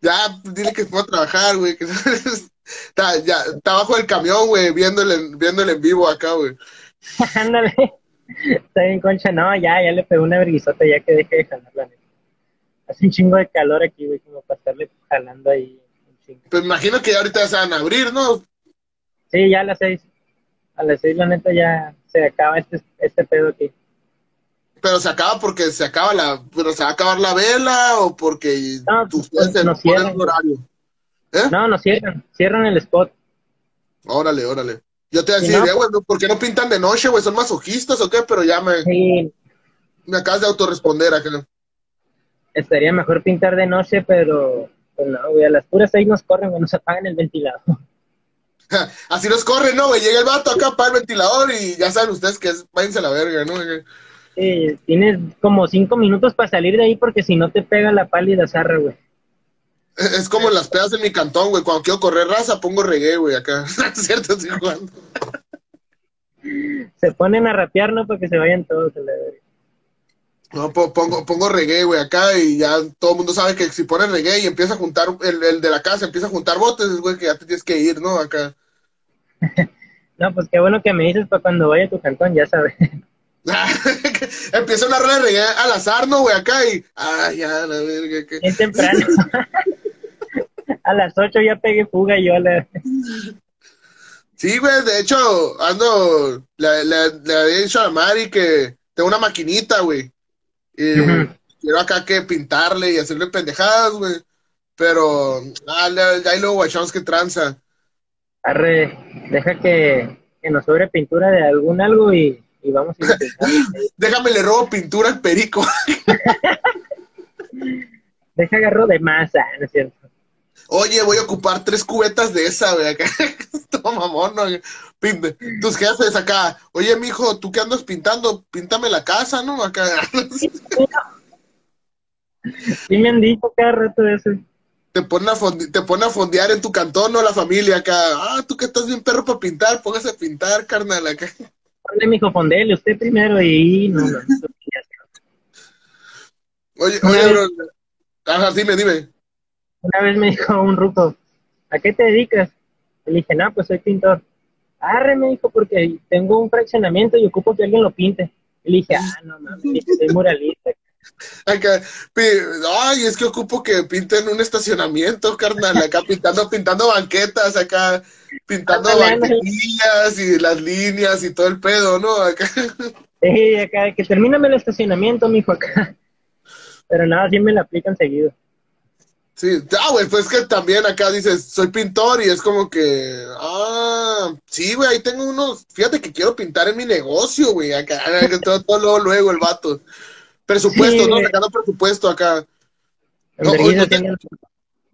S1: Ya, dile que se a trabajar, güey. está, ya, está abajo del camión, güey, viéndole, viéndole en vivo acá, güey.
S2: Ándale. Está bien, concha. No, ya, ya le pegó una verguisota ya que deje de jalar, la neta. Hace un chingo de calor aquí, güey, como para estarle jalando ahí.
S1: Pues imagino que ya ahorita se van a abrir, ¿no?
S2: Sí, ya a las seis. A las seis, la neta, ya se acaba este, este pedo aquí.
S1: Pero se acaba porque se acaba la, pero se va a acabar la vela o porque
S2: no,
S1: pues,
S2: ustedes no cierran. horario. ¿Eh? No, no cierran, cierran el spot.
S1: Órale, órale. Yo te decía, güey, no, ¿por qué no pintan de noche, güey? ¿Son masoquistas o qué? Pero ya me,
S2: sí.
S1: me acabas de autorresponder acá
S2: estaría mejor pintar de noche, pero pues no, güey, a las puras ahí nos corren, güey, nos apagan el ventilador.
S1: Así nos corren, ¿no, güey? Llega el vato acá, apaga el ventilador y ya saben ustedes que es, váyanse a la verga, ¿no?
S2: Sí, tienes como cinco minutos para salir de ahí porque si no te pega la pálida zarra, güey.
S1: Es como las pedas de mi cantón, güey. Cuando quiero correr raza, pongo reggae, güey, acá. ¿Cierto? Estoy jugando.
S2: Se ponen a rapear, ¿no? Para que se vayan todos a la verga.
S1: No, pongo, pongo reggae, güey, acá y ya todo el mundo sabe que si pones reggae y empieza a juntar, el, el de la casa empieza a juntar botes, güey, que ya te tienes que ir, ¿no? Acá.
S2: no, pues qué bueno que me dices para cuando vaya a tu cantón, ya sabes.
S1: empieza una rueda de al azar, ¿no, güey? Acá y. Ay, ya, la verga. Que...
S2: Es temprano. a las ocho ya pegué fuga yo a la.
S1: Sí, güey, de hecho, ando. Le, le, le había dicho a Mari que tengo una maquinita, güey. Y quiero acá que pintarle y hacerle pendejadas, güey. Pero ah, ahí luego guachamos que tranza.
S2: Arre, deja que, que, nos sobre pintura de algún algo y, y vamos a
S1: Déjame le robo pintura al perico.
S2: deja agarro de masa, ¿no es cierto?
S1: Oye, voy a ocupar tres cubetas de esa, güey, acá. Toma, mamón, ¿no? Tus jefes acá. Oye, mijo, ¿tú qué andas pintando? Píntame la casa, ¿no? Acá.
S2: Sí me han dicho cada rato eso.
S1: Te ponen, a te pone a fondear en tu cantón, ¿no? La familia acá. Ah, tú que estás bien perro para pintar, póngase a pintar, carnal, acá.
S2: Ponle, mijo, fondele usted primero y... No, no,
S1: oye, oye, bro. Ajá, dime, dime.
S2: Una vez me dijo un ruco, ¿a qué te dedicas? Le dije, no, pues soy pintor. Arre, me dijo, porque tengo un fraccionamiento y ocupo que alguien lo pinte. Le dije, ah, no mames, soy muralista.
S1: Acá, ay, es que ocupo que pinten un estacionamiento, carnal, acá pintando, pintando banquetas, acá pintando banquetillas y las líneas y todo el pedo, ¿no? Acá.
S2: Sí, acá, que termíname el estacionamiento, mijo, acá. Pero nada, sí me lo aplican seguido.
S1: Sí, ah, güey, pues que también acá dices, soy pintor y es como que, ah, sí, güey, ahí tengo unos, fíjate que quiero pintar en mi negocio, güey, acá, todo, todo luego, luego el vato. Presupuesto, ¿no? Sacando presupuesto acá.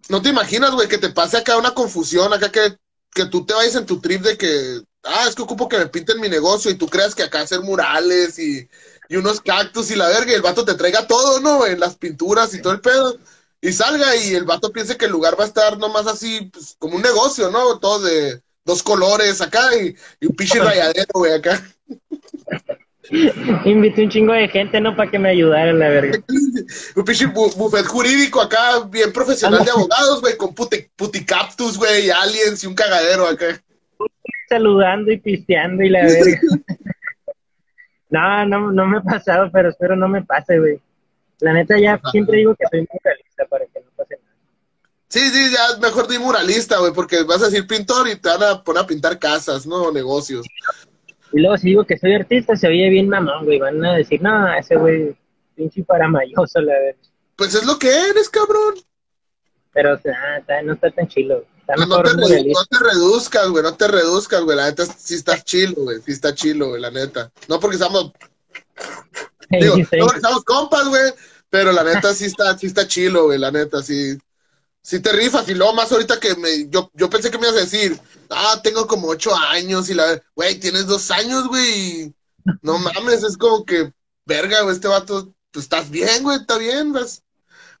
S1: No, te, imaginas, güey, que te pase acá una confusión, acá que, que tú te vayas en tu trip de que, ah, es que ocupo que me pinten mi negocio y tú creas que acá hacer murales y, y unos cactus y la verga y el vato te traiga todo, ¿no? En las pinturas y todo el pedo y salga y el vato piense que el lugar va a estar nomás así, pues, como un negocio, ¿no? Todo de dos colores acá y, un pinche rayadero, güey, acá.
S2: Invité un chingo de gente, ¿no? Para que me ayudara, la verga.
S1: un pinche buffet jurídico acá, bien profesional de abogados, güey, con puti, puticaptus, güey, aliens y un cagadero acá.
S2: Saludando y pisteando y la verga. no, no, no me ha pasado, pero espero no me pase, güey. La neta, ya siempre digo que soy muralista para que no pase nada. Sí,
S1: sí, ya mejor di muralista, güey, porque vas a decir pintor y te van a poner a pintar casas, ¿no? Negocios.
S2: Y luego si digo que soy artista, se oye bien mamón, güey. Van a decir, no, ese güey, pinche paramayoso, la verdad.
S1: Pues es lo que eres, cabrón.
S2: Pero, sea, no está tan chilo.
S1: no, no, te no, te reduzcas, güey, no te reduzcas, güey. La neta sí está chilo, güey. Sí está chilo, güey, la neta. No porque estamos. Digo, no porque estamos compas, güey. Pero la neta sí está, sí está chilo, güey, la neta, sí. Sí te rifas, y luego más ahorita que me, yo, yo pensé que me ibas a decir, ah, tengo como ocho años, y la, güey, tienes dos años, güey, no mames, es como que, verga, güey, este vato, pues estás bien, güey, está bien, vas,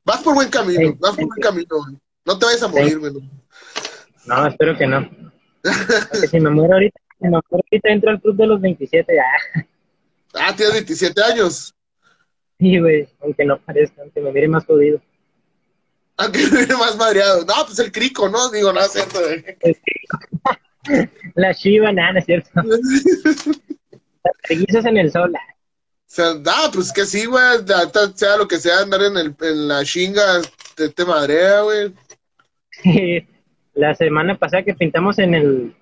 S1: vas por buen camino, vas por buen camino, güey. No te vayas a morir, güey.
S2: No. espero que no. Porque si me muero ahorita, si me muero ahorita entro al club de los 27, ya.
S1: Ah, tienes 27 años.
S2: Sí, güey, aunque no parezca, aunque me mire más jodido.
S1: Aunque me mire más madreado. No, pues el crico, ¿no? Digo, no es cierto.
S2: La chiva, nada, no es cierto. Las en el sol. O
S1: sea, no, pues que sí, güey, sea lo que sea, andar en, el, en la chinga, te, te madrea, güey.
S2: la semana pasada que pintamos en el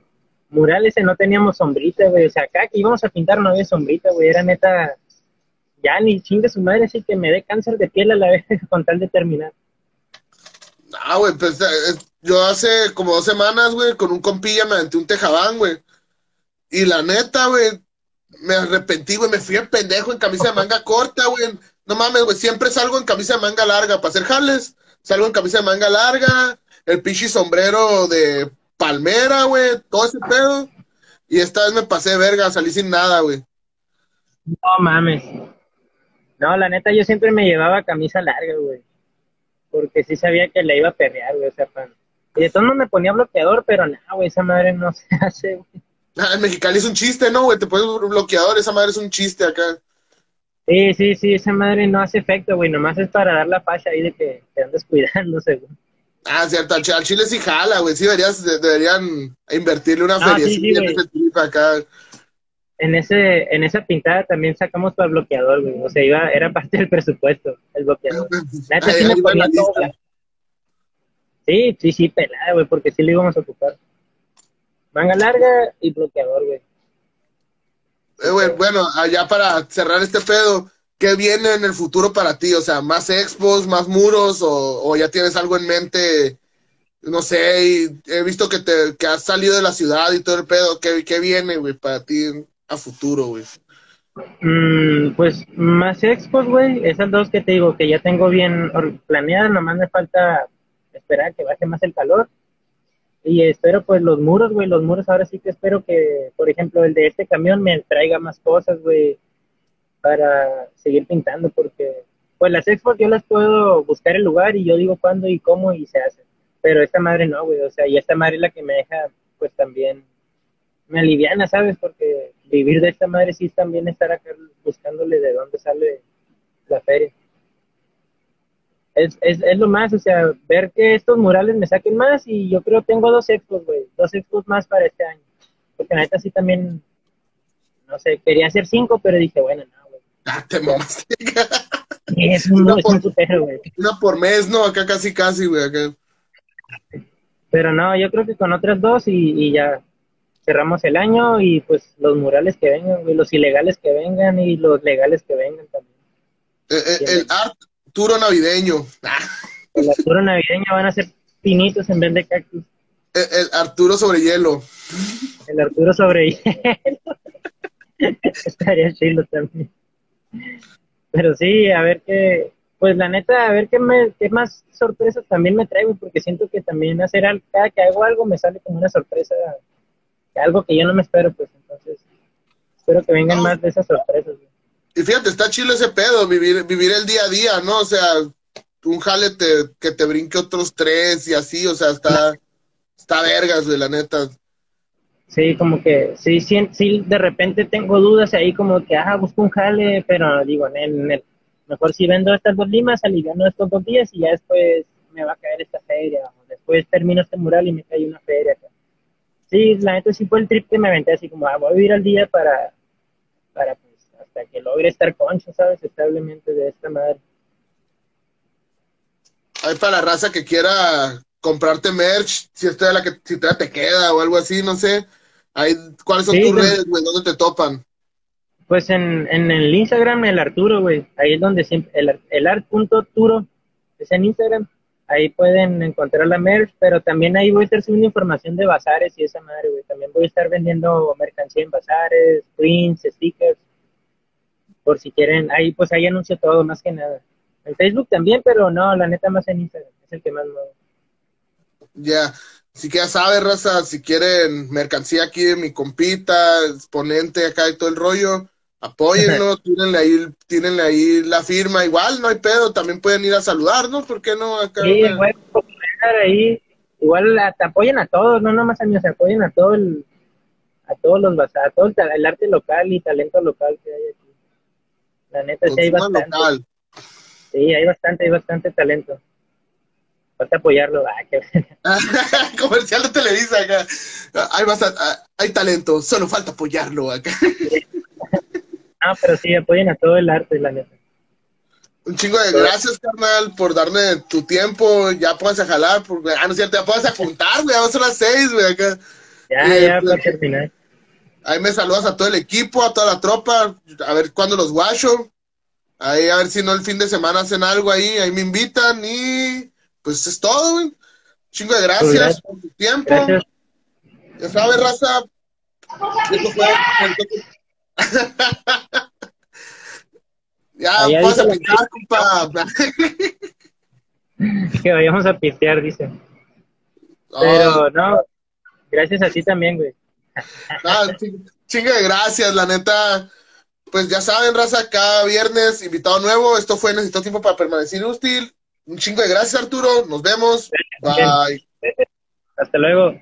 S2: mural ese no teníamos sombrita, güey. O sea, acá que íbamos a pintar no había sombrita, güey. Era neta ya ni chingue su madre, así que me dé cáncer de piel a la vez con tal de terminar.
S1: Ah, güey, pues eh, yo hace como dos semanas, güey, con un compilla me aventé un tejabán, güey. Y la neta, güey, me arrepentí, güey, me fui en pendejo en camisa de manga corta, güey. No mames, güey, siempre salgo en camisa de manga larga para hacer jales. Salgo en camisa de manga larga, el pichi sombrero de palmera, güey, todo ese pedo. Y esta vez me pasé verga, salí sin nada, güey.
S2: No mames. No, la neta, yo siempre me llevaba camisa larga, güey. Porque sí sabía que le iba a perrear, güey, o sea, pan. Y de todos me ponía bloqueador, pero no, güey, esa madre no se hace, güey.
S1: Ah, en Mexicali es un chiste, ¿no, güey? Te pones bloqueador, esa madre es un chiste acá.
S2: Sí, sí, sí, esa madre no hace efecto, güey, nomás es para dar la facha ahí de que te andas cuidándose, güey.
S1: Ah, cierto, al, chile sí jala, güey, sí deberías, deberían invertirle una feria en ese trip acá
S2: en ese en esa pintada también sacamos para el bloqueador, güey. O sea, iba, era parte del presupuesto, el bloqueador. sí, sí, sí, pelada, güey, porque sí le íbamos a ocupar. Manga larga y bloqueador, güey.
S1: Eh, bueno, allá para cerrar este pedo, ¿qué viene en el futuro para ti? O sea, ¿más expos, más muros o, ya tienes algo en mente? No sé, he visto que, te, que has salido de la ciudad y todo el pedo. ¿Qué, qué viene, güey, para ti a futuro, güey?
S2: Mm, pues más expos, güey, esas dos que te digo que ya tengo bien planeadas, nomás me falta esperar que baje más el calor. Y espero pues los muros, güey, los muros ahora sí que espero que, por ejemplo, el de este camión me traiga más cosas, güey, para seguir pintando, porque pues las expos yo las puedo buscar el lugar y yo digo cuándo y cómo y se hace. Pero esta madre no, güey, o sea, y esta madre es la que me deja pues también me aliviana, ¿sabes? Porque vivir de esta madre sí es también estar acá buscándole de dónde sale la feria. Es, es, es, lo más, o sea, ver que estos murales me saquen más y yo creo tengo dos expos, güey, dos expos más para este año. Porque la neta sí también, no sé, quería hacer cinco, pero dije, bueno, no, güey.
S1: Ah, te mamaste.
S2: Es un, una, por, güey.
S1: una por mes, ¿no? Acá casi, casi, güey, acá.
S2: Pero no, yo creo que con otras dos y, y ya, cerramos el año y pues los murales que vengan, los ilegales que vengan y los legales que vengan también.
S1: Eh, eh, el Arturo navideño.
S2: El Arturo navideño van a ser pinitos en vez de cactus.
S1: El, el Arturo sobre hielo.
S2: El Arturo sobre hielo. Estaría chido también. Pero sí, a ver qué, pues la neta, a ver qué, me, qué más sorpresas también me traigo, porque siento que también hacer algo, cada que hago algo me sale como una sorpresa algo que yo no me espero, pues entonces espero que vengan más de esas sorpresas.
S1: Y fíjate, está chido ese pedo, vivir, vivir el día a día, ¿no? O sea, un jale que te brinque otros tres y así, o sea, está, está vergas, de la neta.
S2: Sí, como que sí, sí, sí, de repente tengo dudas ahí como que, ah, busco un jale, pero digo, en el, mejor si vendo estas dos limas, aliviando estos dos días y ya después me va a caer esta feria, o después termino este mural y me cae una feria sí, la neta sí fue el trip que me aventé así como, ah, voy a vivir al día para, para pues, hasta que logre estar concho, ¿sabes? Establemente de esta madre.
S1: Hay para la raza que quiera comprarte merch, si esta la que si te queda o algo así, no sé. Ahí, ¿Cuáles son tus redes, güey? ¿Dónde te topan?
S2: Pues en, en el Instagram, el Arturo, güey. Ahí es donde siempre, el, el art.turo es en Instagram. Ahí pueden encontrar la merch, pero también ahí voy a estar subiendo información de bazares y esa madre, güey. También voy a estar vendiendo mercancía en bazares, prints, stickers, por si quieren. Ahí, pues ahí anuncio todo, más que nada. En Facebook también, pero no, la neta más en Instagram. Es el que más muevo.
S1: Ya. Si que ya sabes, raza, si quieren mercancía aquí de mi compita, exponente acá y todo el rollo, apóyenlo, tírenle ahí, tírenle ahí la firma, igual no hay pedo, también pueden ir a saludar, ¿no? ¿Por qué no? Acá,
S2: sí, igual, ahí, igual te apoyen a todos, no nomás a mí, se apoyen a todo el, a todos los a todo el, arte local y talento local que hay aquí. La neta, sí hay bastante. Local. Sí, hay bastante, hay bastante talento. Falta apoyarlo. Ah,
S1: Comercial de Televisa acá. Hay, bastante, hay talento, solo falta apoyarlo acá.
S2: Ah, pero sí, apoyen a todo el arte, la neta.
S1: Un chingo de gracias, carnal, por darme tu tiempo. Ya puedes a jalar, porque, ah, no es cierto, ya puedes a juntar, güey, vamos a las seis, güey, acá.
S2: Ya, eh, ya, para terminar.
S1: Ahí me saludas a todo el equipo, a toda la tropa, a ver cuándo los guacho. Ahí a ver si no el fin de semana hacen algo ahí, ahí me invitan y pues es todo, güey. Chingo de gracias, por tu tiempo. Ya sabes, raza. Esto fue. ya, vamos a pistear, compa.
S2: que vayamos a pistear, dice. Pero no, gracias a ti también, güey.
S1: no, chingo de gracias, la neta. Pues ya saben, raza, cada viernes, invitado nuevo. Esto fue Necesito Tiempo para Permanecer Útil. Un chingo de gracias, Arturo. Nos vemos. Bye.
S2: Hasta luego.